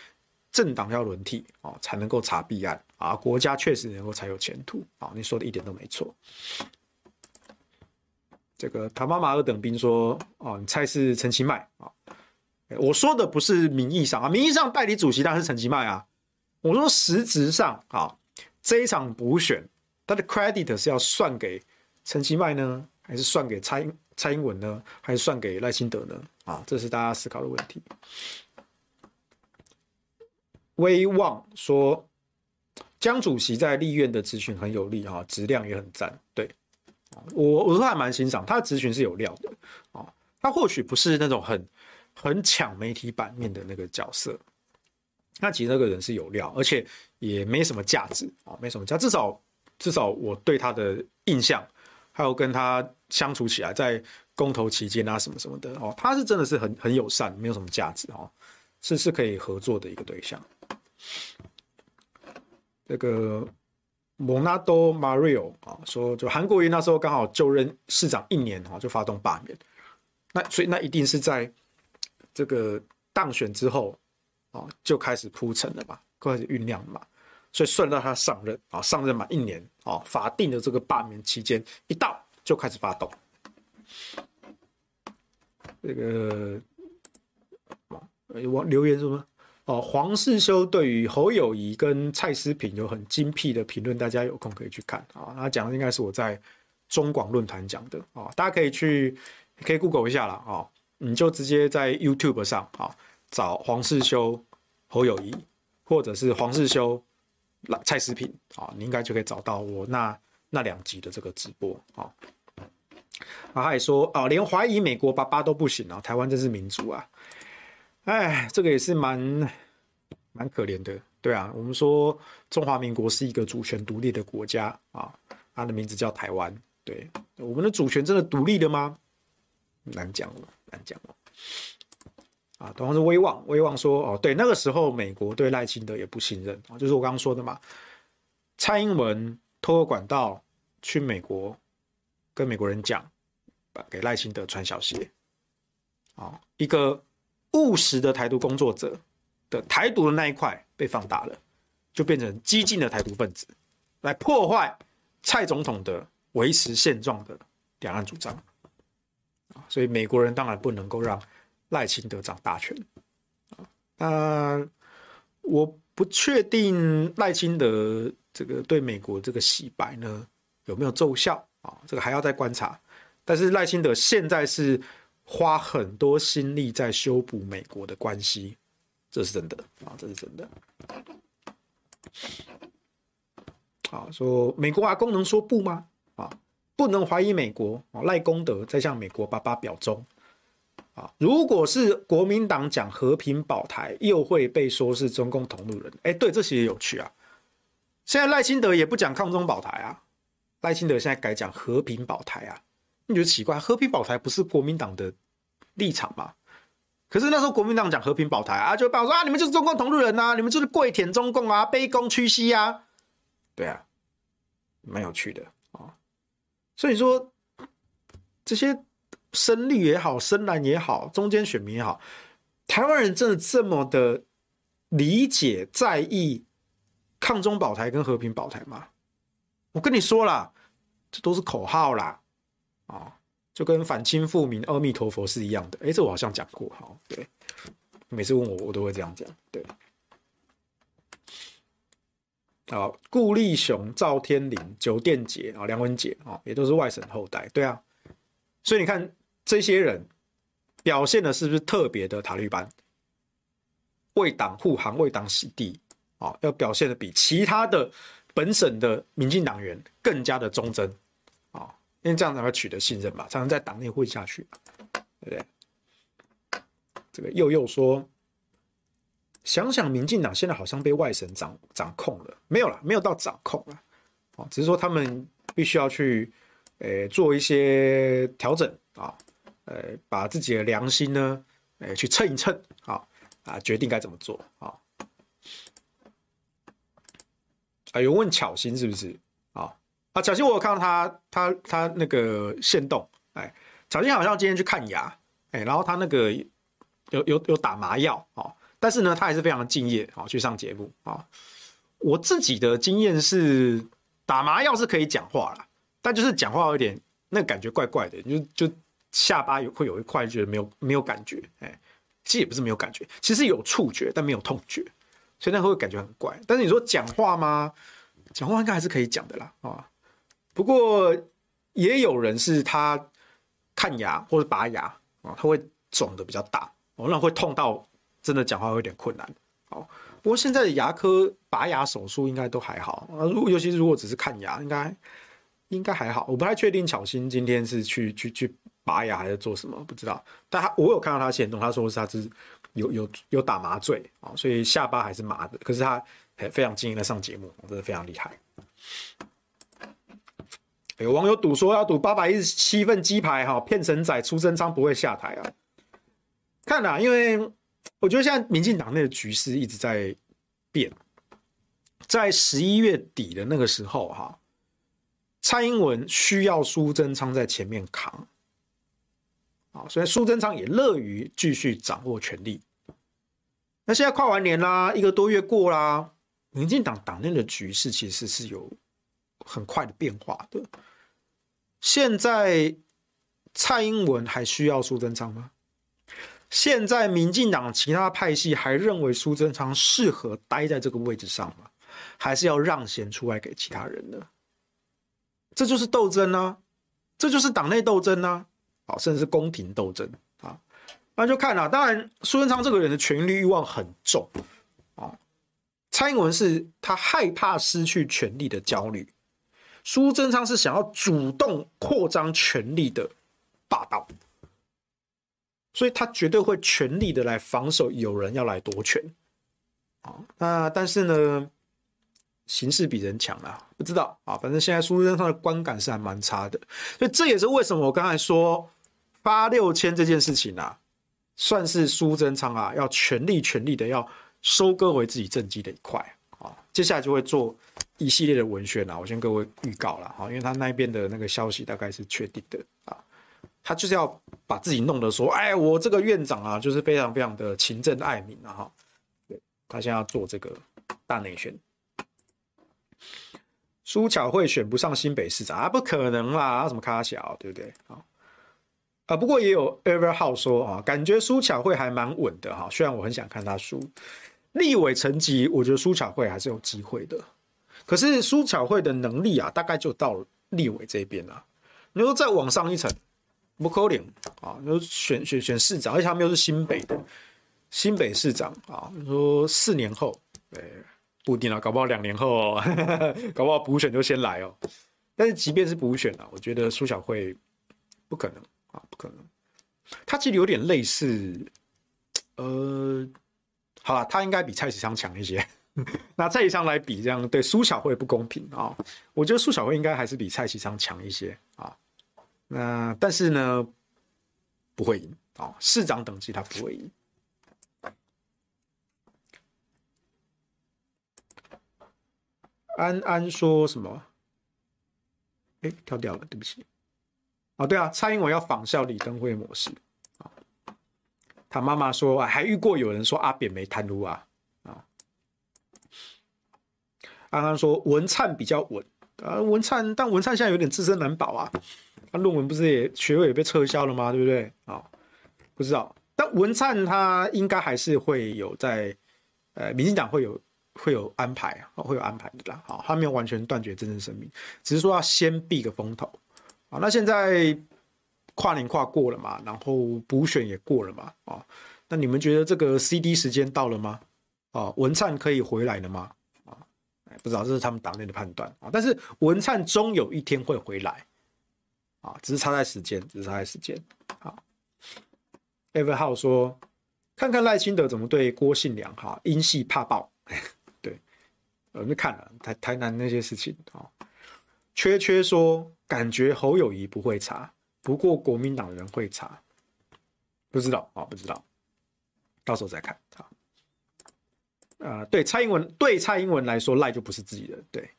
政党要轮替啊，才能够查弊案啊，国家确实能够才有前途啊！你说的一点都没错。这个他妈妈二等兵说哦，你猜是陈其迈啊？我说的不是名义上啊，名义上代理主席当然是陈其迈啊。我说实质上啊。这一场补选，他的 credit 是要算给陈其迈呢，还是算给蔡蔡英文呢，还是算给赖清德呢？啊，这是大家思考的问题。威望说，江主席在立院的质询很有力哈，质量也很赞。对，我我说还蛮欣赏他的咨询是有料的啊。他或许不是那种很很抢媒体版面的那个角色，那其实那个人是有料，而且也没什么价值啊，没什么价，至少至少我对他的印象，还有跟他相处起来，在公投期间啊什么什么的哦，他是真的是很很友善，没有什么价值哦，是是可以合作的一个对象。这个 Monado Mario 啊，说就韩国瑜那时候刚好就任市长一年哈，就发动罢免，那所以那一定是在这个当选之后啊，就开始铺陈了嘛，开始酝酿嘛，所以顺到他上任啊，上任满一年啊，法定的这个罢免期间一到就开始发动。这个我留言说什么？哦，黄世修对于侯友宜跟蔡诗萍有很精辟的评论，大家有空可以去看啊。他讲的应该是我在中广论坛讲的啊，大家可以去可以 Google 一下了啊。你就直接在 YouTube 上啊找黄世修、侯友谊，或者是黄世修、蔡思品啊，你应该就可以找到我那那两集的这个直播啊。他还说啊，连怀疑美国爸爸都不行啊，台湾真是民主啊。哎，这个也是蛮蛮可怜的，对啊，我们说中华民国是一个主权独立的国家啊，它的名字叫台湾，对，我们的主权真的独立了吗？难讲了，难讲哦。啊，同样是威望，威望说哦，对，那个时候美国对赖清德也不信任啊，就是我刚刚说的嘛，蔡英文透过管道去美国跟美国人讲，给赖清德穿小鞋，啊，一个。务实的台独工作者的台独的那一块被放大了，就变成激进的台独分子来破坏蔡总统的维持现状的两岸主张，所以美国人当然不能够让赖清德掌大权啊。那我不确定赖清德这个对美国这个洗白呢有没有奏效啊？这个还要再观察。但是赖清德现在是。花很多心力在修补美国的关系，这是真的啊，这是真的。啊，说美国阿公能说不吗？不能怀疑美国啊，赖功德在向美国爸爸表忠啊。如果是国民党讲和平保台，又会被说是中共同路人。哎，对，这些也有趣啊。现在赖清德也不讲抗中保台啊，赖清德现在改讲和平保台啊。你觉得奇怪？和平保台不是国民党的立场吗？可是那时候国民党讲和平保台啊，就会说啊，你们就是中共同路人呐，你们就是跪舔中共啊，卑躬屈膝啊，对啊，蛮有趣的。所以说这些深绿也好，深蓝也好，中间选民也好，台湾人真的这么的理解在意抗中保台跟和平保台吗？我跟你说啦，这都是口号啦。啊，就跟反清复明、阿弥陀佛是一样的。哎，这我好像讲过，哈，对，每次问我，我都会这样讲，对。啊，顾立雄、赵天麟、九电节啊，梁文杰啊，也都是外省后代，对啊。所以你看这些人表现的是不是特别的塔利班？为党护航、为党洗地啊，要表现的比其他的本省的民进党员更加的忠贞啊。因为这样才会取得信任吧，才能在党内混下去，对不对？这个又又说，想想民进党现在好像被外省掌掌控了，没有了，没有到掌控了，哦，只是说他们必须要去，诶，做一些调整啊，呃，把自己的良心呢，诶，去称一称，啊，啊，决定该怎么做啊？啊，有问巧心是不是？啊，啊巧心，我有看到他，他他那个限动，哎，巧心好像今天去看牙，哎，然后他那个有有有打麻药啊，但是呢，他还是非常敬业啊，去上节目啊。我自己的经验是，打麻药是可以讲话啦，但就是讲话有点那感觉怪怪的，就就下巴有会有一块觉得没有没有感觉，哎，其实也不是没有感觉，其实有触觉但没有痛觉，所以那会感觉很怪。但是你说讲话吗？讲话应该还是可以讲的啦啊。不过也有人是他看牙或者拔牙啊，他会肿的比较大，哦，那会痛到真的讲话有点困难。好，不过现在的牙科拔牙手术应该都还好啊，如尤其是如果只是看牙，应该应该还好。我不太确定巧心今天是去去去拔牙还是做什么，不知道。但他我有看到他限动，他说他是有有有打麻醉啊，所以下巴还是麻的。可是他非常敬业的上节目，真的非常厉害。有网友赌说要赌八百一十七份鸡排哈，骗神仔苏贞昌不会下台啊？看啦，因为我觉得现在民进党内的局势一直在变，在十一月底的那个时候哈，蔡英文需要苏贞昌在前面扛，啊，所以苏贞昌也乐于继续掌握权力。那现在跨完年啦，一个多月过啦，民进党党内的局势其实是有很快的变化的。现在蔡英文还需要苏贞昌吗？现在民进党其他派系还认为苏贞昌适合待在这个位置上吗？还是要让贤出来给其他人呢？这就是斗争、啊，这就是党内斗争呢，啊，甚至是宫廷斗争啊。那就看了、啊，当然苏贞昌这个人的权力欲望很重啊。蔡英文是他害怕失去权力的焦虑。苏贞昌是想要主动扩张权力的霸道，所以他绝对会全力的来防守有人要来夺权啊。那但是呢，形势比人强啊，不知道啊。反正现在苏贞昌的观感是还蛮差的，所以这也是为什么我刚才说发六千这件事情啊，算是苏贞昌啊要全力全力的要收割回自己政绩的一块啊。接下来就会做。一系列的文宣啊，我先各位预告了哈，因为他那边的那个消息大概是确定的啊，他就是要把自己弄得说，哎，我这个院长啊，就是非常非常的勤政爱民啊哈，对，他现在要做这个大内宣，苏巧慧选不上新北市长啊，不可能啦，什么咖小，对不对啊？啊，不过也有 Everhow 说啊，感觉苏巧慧还蛮稳的哈，虽然我很想看他输，立委层级，我觉得苏巧慧还是有机会的。可是苏巧慧的能力啊，大概就到立委这边了。你说再往上一层，不可能啊！那选选选市长，而且他们又是新北的新北市长啊。你说四年后，对，不一定啊，搞不好两年后哦，*laughs* 搞不好补选就先来哦。但是即便是补选啊，我觉得苏小慧不可能啊，不可能。他其实有点类似，呃，好了，他应该比蔡其昌强一些。*laughs* 拿蔡其昌来比，这样对苏小慧不公平啊！我觉得苏小慧应该还是比蔡其昌强一些啊。那但是呢，不会赢啊，市长等级他不会赢。安安说什么？哎，跳掉了，对不起。哦，对啊，蔡英文要仿效李登辉模式啊。他妈妈说，还遇过有人说阿扁没贪污啊。啊。安安说文灿比较稳啊，文灿，但文灿现在有点自身难保啊。他论文不是也学位也被撤销了吗？对不对？啊，不知道。但文灿他应该还是会有在，呃，民进党会有会有安排啊，会有安排的啦。好，他没有完全断绝政治生命，只是说要先避个风头啊。那现在跨年跨过了嘛，然后补选也过了嘛，啊，那你们觉得这个 CD 时间到了吗？啊，文灿可以回来了吗？啊不知道，这是他们党内的判断啊，但是文灿终有一天会回来啊，只是差在时间，只是差在时间。好，Ever 号说，看看赖清德怎么对郭信良哈，因戏怕爆。*laughs* 对，我们看了台台南那些事情啊。缺缺说，感觉侯友宜不会查，不过国民党人会查，不知道啊，不知道，到时候再看。好。啊、呃，对蔡英文，对蔡英文来说，赖就不是自己的，对，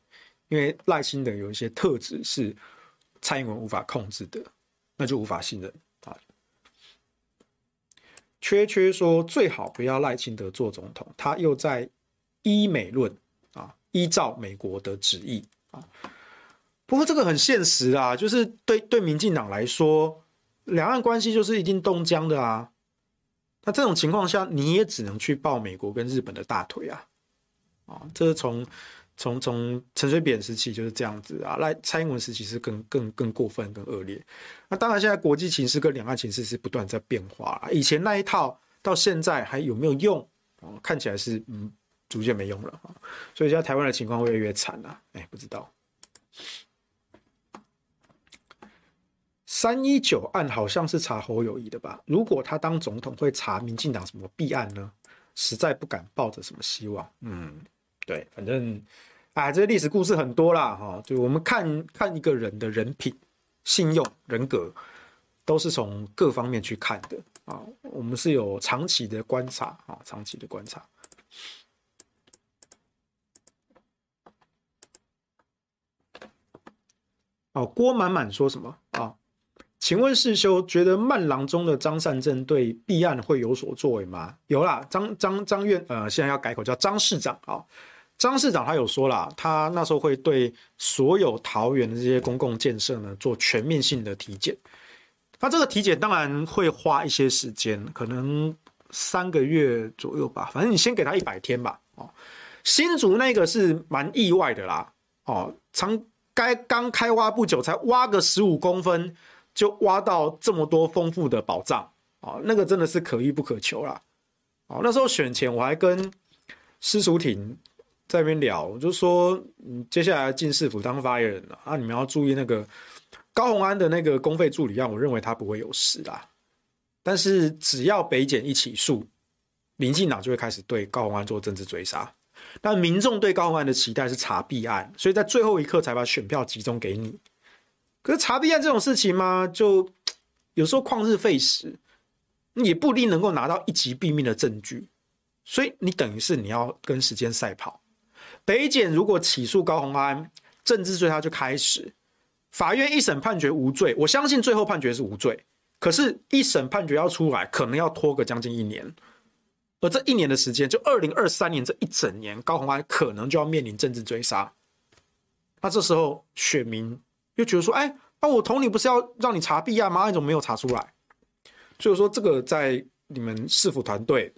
因为赖清德有一些特质是蔡英文无法控制的，那就无法信任啊。缺缺说最好不要赖清德做总统，他又在依美论啊，依照美国的旨意啊。不过这个很现实啊，就是对对民进党来说，两岸关系就是一定冻僵的啊。那这种情况下，你也只能去抱美国跟日本的大腿啊，啊，这是从从从陈水扁时期就是这样子啊，来蔡英文时期是更更更过分、更恶劣。那当然，现在国际情势跟两岸情势是不断在变化。以前那一套到现在还有没有用？哦，看起来是嗯，逐渐没用了。所以现在台湾的情况会越来越惨了。哎，不知道。三一九案好像是查侯友宜的吧？如果他当总统，会查民进党什么弊案呢？实在不敢抱着什么希望。嗯，对，反正。哎，这些历史故事很多啦，哈，就我们看看一个人的人品、信用、人格，都是从各方面去看的啊。我们是有长期的观察啊，长期的观察。哦，郭满满说什么啊？请问世修觉得慢郎中的张善政对弊案会有所作为吗？有啦，张张张院呃，现在要改口叫张市长啊。张市长他有说了，他那时候会对所有桃园的这些公共建设呢做全面性的体检。他这个体检当然会花一些时间，可能三个月左右吧。反正你先给他一百天吧。哦，新竹那个是蛮意外的啦。哦，长该刚开挖不久，才挖个十五公分，就挖到这么多丰富的宝藏。哦，那个真的是可遇不可求啦。哦，那时候选前我还跟施淑婷。在那边聊，我就说，嗯，接下来进市府当发言人了啊，你们要注意那个高虹安的那个公费助理案，我认为他不会有事啦。但是只要北检一起诉，民进党就会开始对高虹安做政治追杀。但民众对高虹安的期待是查弊案，所以在最后一刻才把选票集中给你。可是查弊案这种事情嘛，就有时候旷日费时，也不一定能够拿到一击毙命的证据，所以你等于是你要跟时间赛跑。北检如果起诉高虹安，政治罪他就开始。法院一审判决无罪，我相信最后判决是无罪。可是，一审判决要出来，可能要拖个将近一年。而这一年的时间，就二零二三年这一整年，高虹安可能就要面临政治追杀。那这时候，选民又觉得说：“哎，那我投你不是要让你查弊案吗？你怎么没有查出来？”所以说，这个在你们市府团队、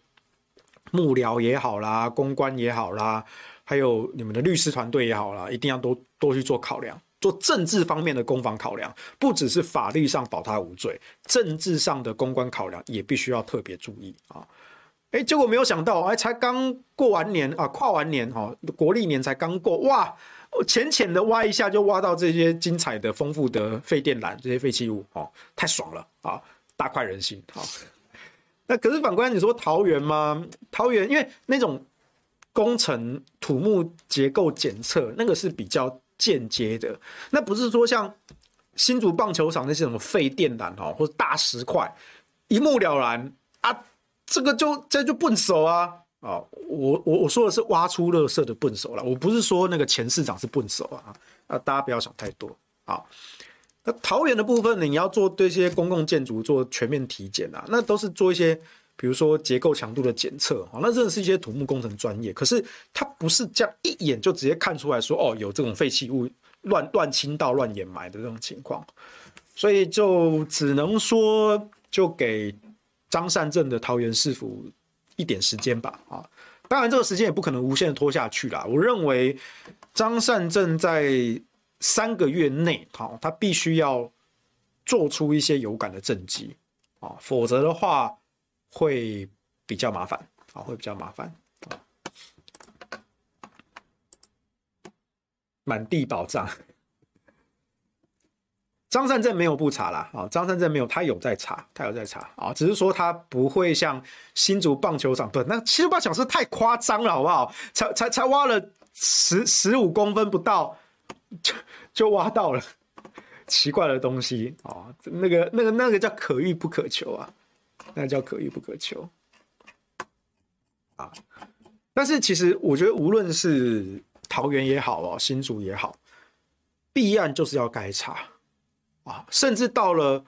幕僚也好啦，公关也好啦。还有你们的律师团队也好啦，一定要多多去做考量，做政治方面的攻防考量，不只是法律上保他无罪，政治上的公关考量也必须要特别注意啊！哎，结果没有想到，哎，才刚过完年啊，跨完年哈，国历年才刚过，哇，浅浅的挖一下就挖到这些精彩的、丰富的废电缆这些废弃物哦，太爽了啊，大快人心啊！那可是反观你说桃园吗？桃园因为那种。工程土木结构检测那个是比较间接的，那不是说像新竹棒球场那些什么废电缆哦，或者大石块一目了然啊，这个就这就笨手啊啊！我我我说的是挖出垃圾的笨手了，我不是说那个前市长是笨手啊啊！大家不要想太多啊。那桃园的部分，你要做对这些公共建筑做全面体检啊，那都是做一些。比如说结构强度的检测啊，那真的是一些土木工程专业，可是它不是这样一眼就直接看出来说，哦，有这种废弃物乱乱倾倒、乱掩埋的这种情况，所以就只能说，就给张善政的桃园市府一点时间吧，啊，当然这个时间也不可能无限的拖下去啦。我认为张善政在三个月内，好，他必须要做出一些有感的政绩，啊，否则的话。会比较麻烦啊，会比较麻烦啊。满地宝藏，张善政没有不查啦啊，张善政没有，他有在查，他有在查啊，只是说他不会像新竹棒球场，对，那新竹棒球场是太夸张了，好不好？才才才挖了十十五公分不到，就就挖到了 *laughs* 奇怪的东西啊，那个那个那个叫可遇不可求啊。那叫可遇不可求啊！但是其实我觉得，无论是桃园也好哦，新竹也好，弊案就是要该查啊！甚至到了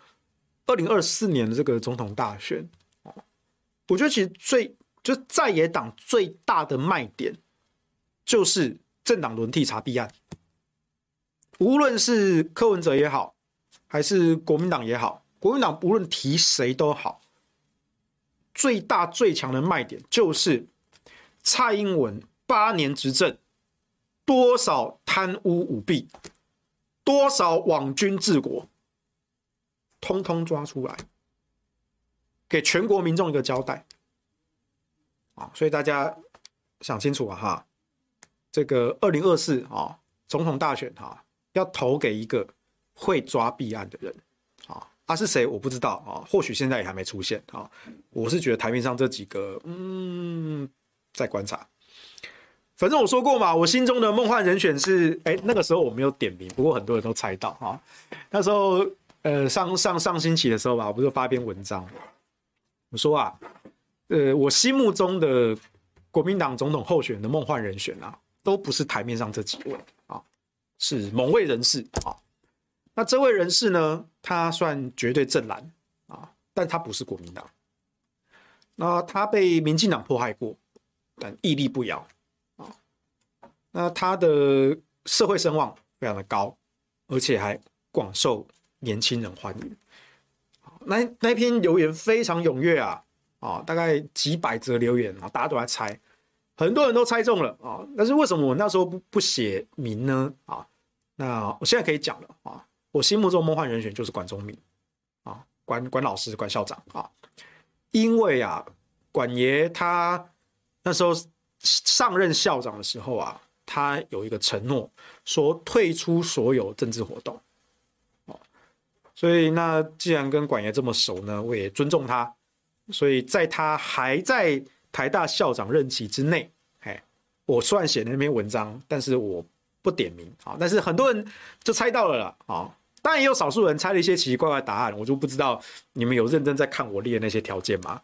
二零二四年的这个总统大选，我觉得其实最就在野党最大的卖点就是政党轮替查弊案，无论是柯文哲也好，还是国民党也好，国民党无论提谁都好。最大最强的卖点就是蔡英文八年执政，多少贪污舞弊，多少网军治国，通通抓出来，给全国民众一个交代。啊，所以大家想清楚啊哈，这个二零二四啊总统大选哈，要投给一个会抓弊案的人他是谁我不知道啊，或许现在也还没出现啊。我是觉得台面上这几个，嗯，在观察。反正我说过嘛，我心中的梦幻人选是，哎，那个时候我没有点名，不过很多人都猜到啊。那时候，呃，上上上星期的时候吧，我不是发篇文章，我说啊，呃，我心目中的国民党总统候选的梦幻人选啊，都不是台面上这几位啊，是某位人士啊。那这位人士呢，他算绝对正蓝啊，但他不是国民党。那他被民进党迫害过，但屹立不摇啊。那他的社会声望非常的高，而且还广受年轻人欢迎。那那篇留言非常踊跃啊，啊，大概几百则留言啊，大家都在猜，很多人都猜中了啊。但是为什么我那时候不不写名呢？啊，那我现在可以讲了啊，我心目中梦幻人选就是管中闵啊，管管老师、管校长啊，因为啊，管爷他那时候上任校长的时候啊。他有一个承诺，说退出所有政治活动，所以那既然跟管爷这么熟呢，我也尊重他，所以在他还在台大校长任期之内，哎，我虽然写那篇文章，但是我不点名啊，但是很多人就猜到了啦，啊，当然也有少数人猜了一些奇奇怪怪的答案，我就不知道你们有认真在看我列那些条件吗？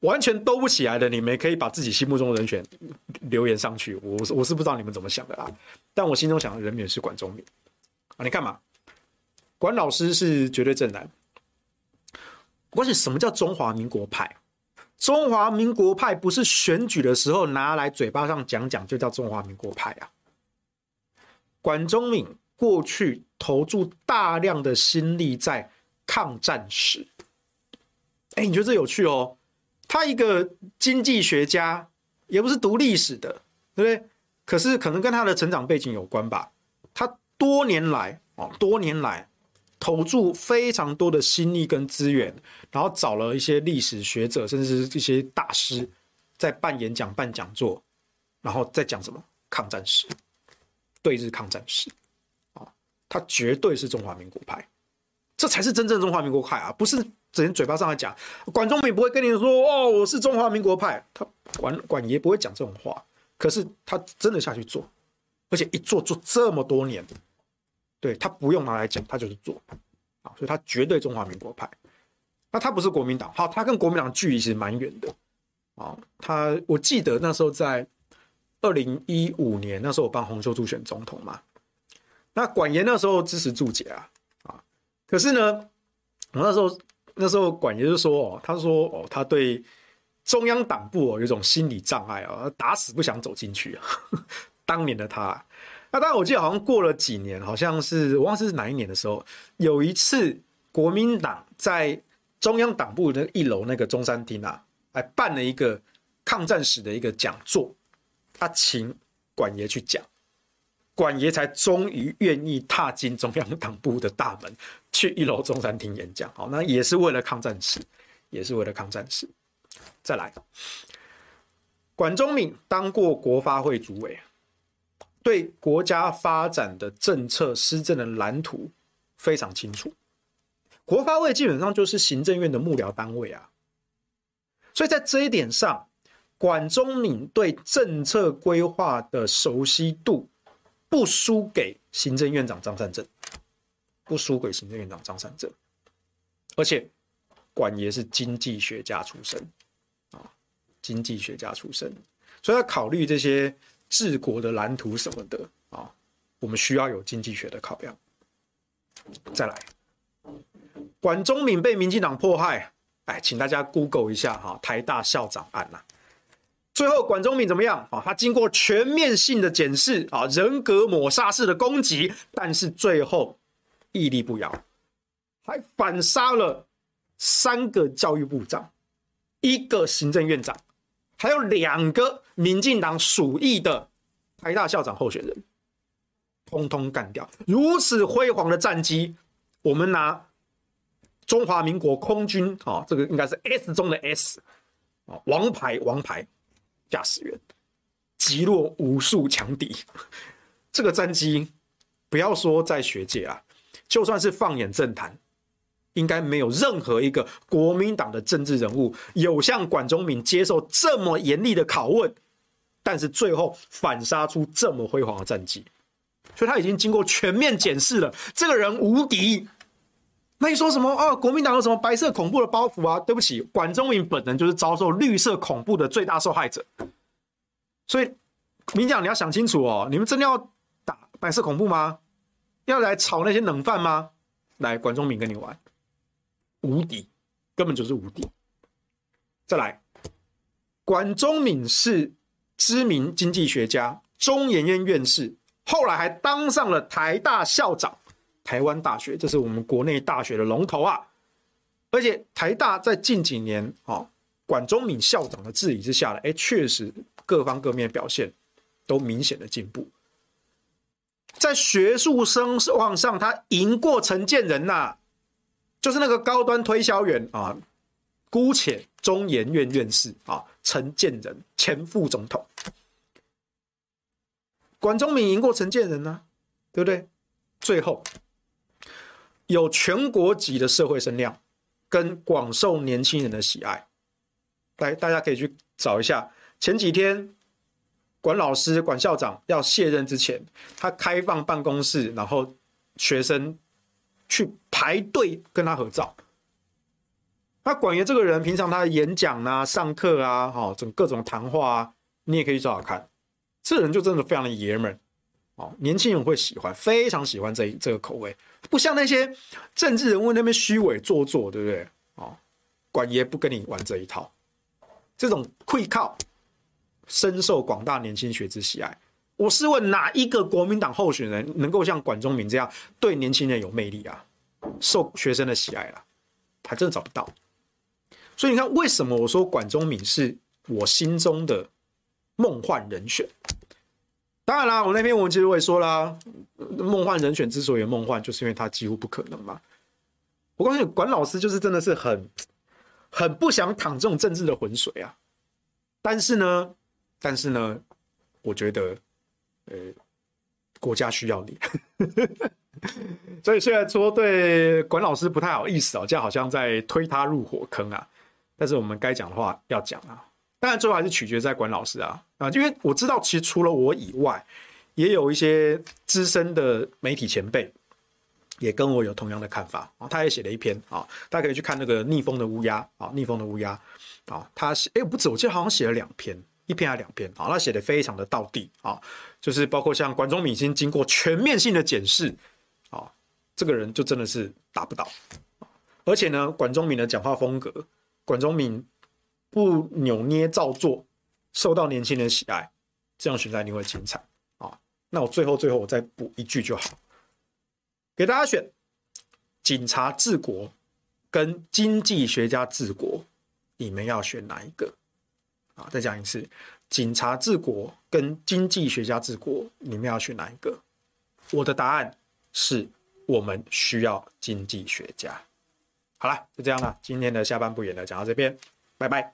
完全兜不起来的，你们可以把自己心目中的人选留言上去。我我是不知道你们怎么想的啦，但我心中想的人选是管中闵啊。你看嘛，管老师是绝对正蓝。关键什么叫中华民国派？中华民国派不是选举的时候拿来嘴巴上讲讲就叫中华民国派啊。管中闵过去投注大量的心力在抗战史。哎，你觉得这有趣哦？他一个经济学家，也不是读历史的，对不对？可是可能跟他的成长背景有关吧。他多年来哦，多年来投注非常多的心力跟资源，然后找了一些历史学者，甚至是一些大师，在办演讲、办讲座，然后再讲什么抗战史、对日抗战史。他绝对是中华民国派，这才是真正中华民国派啊，不是。整天嘴巴上来讲，管中闵不会跟你说哦，我是中华民国派，他管管爷不会讲这种话，可是他真的下去做，而且一做做这么多年，对，他不用拿来讲，他就是做啊，所以他绝对中华民国派。那他不是国民党，好，他跟国民党距离其实蛮远的啊。他我记得那时候在二零一五年，那时候我帮洪秀柱选总统嘛，那管爷那时候支持注解啊啊，可是呢，我那时候。那时候管爷就说：“哦，他说哦，他对中央党部哦有种心理障碍啊，打死不想走进去啊。*laughs* 当年的他，那当然我记得好像过了几年，好像是我忘记是哪一年的时候，有一次国民党在中央党部的一楼那个中山厅啊，还办了一个抗战史的一个讲座，他请管爷去讲。”管爷才终于愿意踏进中央党部的大门，去一楼中山厅演讲。好，那也是为了抗战史，也是为了抗战史。再来，管中闵当过国发会主委，对国家发展的政策施政的蓝图非常清楚。国发会基本上就是行政院的幕僚单位啊，所以在这一点上，管中闵对政策规划的熟悉度。不输给行政院长张善政，不输给行政院长张善政，而且管爷是经济学家出身啊，经济学家出身，所以要考虑这些治国的蓝图什么的啊，我们需要有经济学的考量。再来，管中闵被民进党迫害，哎，请大家 Google 一下哈，台大校长案呐。最后，管中闵怎么样啊？他经过全面性的检视啊，人格抹杀式的攻击，但是最后屹立不摇，还反杀了三个教育部长，一个行政院长，还有两个民进党属意的台大校长候选人通通干掉。如此辉煌的战绩，我们拿中华民国空军啊，这个应该是 S 中的 S 啊，王牌王牌驾驶员，击落无数强敌。*laughs* 这个战绩，不要说在学界啊，就算是放眼政坛。应该没有任何一个国民党的政治人物有像管中闵接受这么严厉的拷问，但是最后反杀出这么辉煌的战绩，所以他已经经过全面检视了，这个人无敌。那你说什么哦？国民党有什么白色恐怖的包袱啊？对不起，管中闵本人就是遭受绿色恐怖的最大受害者。所以，民讲你要想清楚哦，你们真的要打白色恐怖吗？要来炒那些冷饭吗？来，管中闵跟你玩。无敌，根本就是无敌。再来，管中闵是知名经济学家、中研院院士，后来还当上了台大校长。台湾大学，这是我们国内大学的龙头啊！而且台大在近几年啊，管中闵校长的治理之下呢，哎，确实各方各面表现都明显的进步。在学术声望上，他赢过陈建仁呐。就是那个高端推销员啊，姑且中研院院士啊，陈建仁前副总统，管中闵赢过陈建仁呢，对不对？最后有全国级的社会声量，跟广受年轻人的喜爱。来，大家可以去找一下，前几天管老师、管校长要卸任之前，他开放办公室，然后学生。去排队跟他合照。那管爷这个人，平常他的演讲啊、上课啊、哈，整各种谈话啊，你也可以找找看。这人就真的非常的爷们儿，哦，年轻人会喜欢，非常喜欢这这个口味，不像那些政治人物那边虚伪做作，对不对？哦，管爷不跟你玩这一套，这种会靠深受广大年轻学子喜爱。我试问哪一个国民党候选人能够像管中闵这样对年轻人有魅力啊？受学生的喜爱了，还真的找不到。所以你看，为什么我说管中闵是我心中的梦幻人选？当然啦，我那篇文其实我也说啦，梦幻人选之所以梦幻，就是因为他几乎不可能嘛。我告诉你，管老师就是真的是很很不想淌这种政治的浑水啊。但是呢，但是呢，我觉得。呃，国家需要你，*laughs* 所以虽然说对管老师不太好意思哦，这样好像在推他入火坑啊。但是我们该讲的话要讲啊。当然最后还是取决在管老师啊啊，因为我知道其实除了我以外，也有一些资深的媒体前辈也跟我有同样的看法啊。他也写了一篇啊，大家可以去看那个逆风的乌鸦啊，逆风的乌鸦啊，他写哎不止，我记得好像写了两篇。一篇还两篇啊？他写的非常的到地啊，就是包括像管中闵已经经过全面性的检视啊，这个人就真的是打不倒。而且呢，管中闵的讲话风格，管中闵不扭捏造作，受到年轻人喜爱，这样选战一定会精彩啊。那我最后最后我再补一句就好，给大家选：警察治国跟经济学家治国，你们要选哪一个？啊，再讲一次，警察治国跟经济学家治国，你们要选哪一个？我的答案是我们需要经济学家。好了，就这样了，今天的下半部演的讲到这边，拜拜。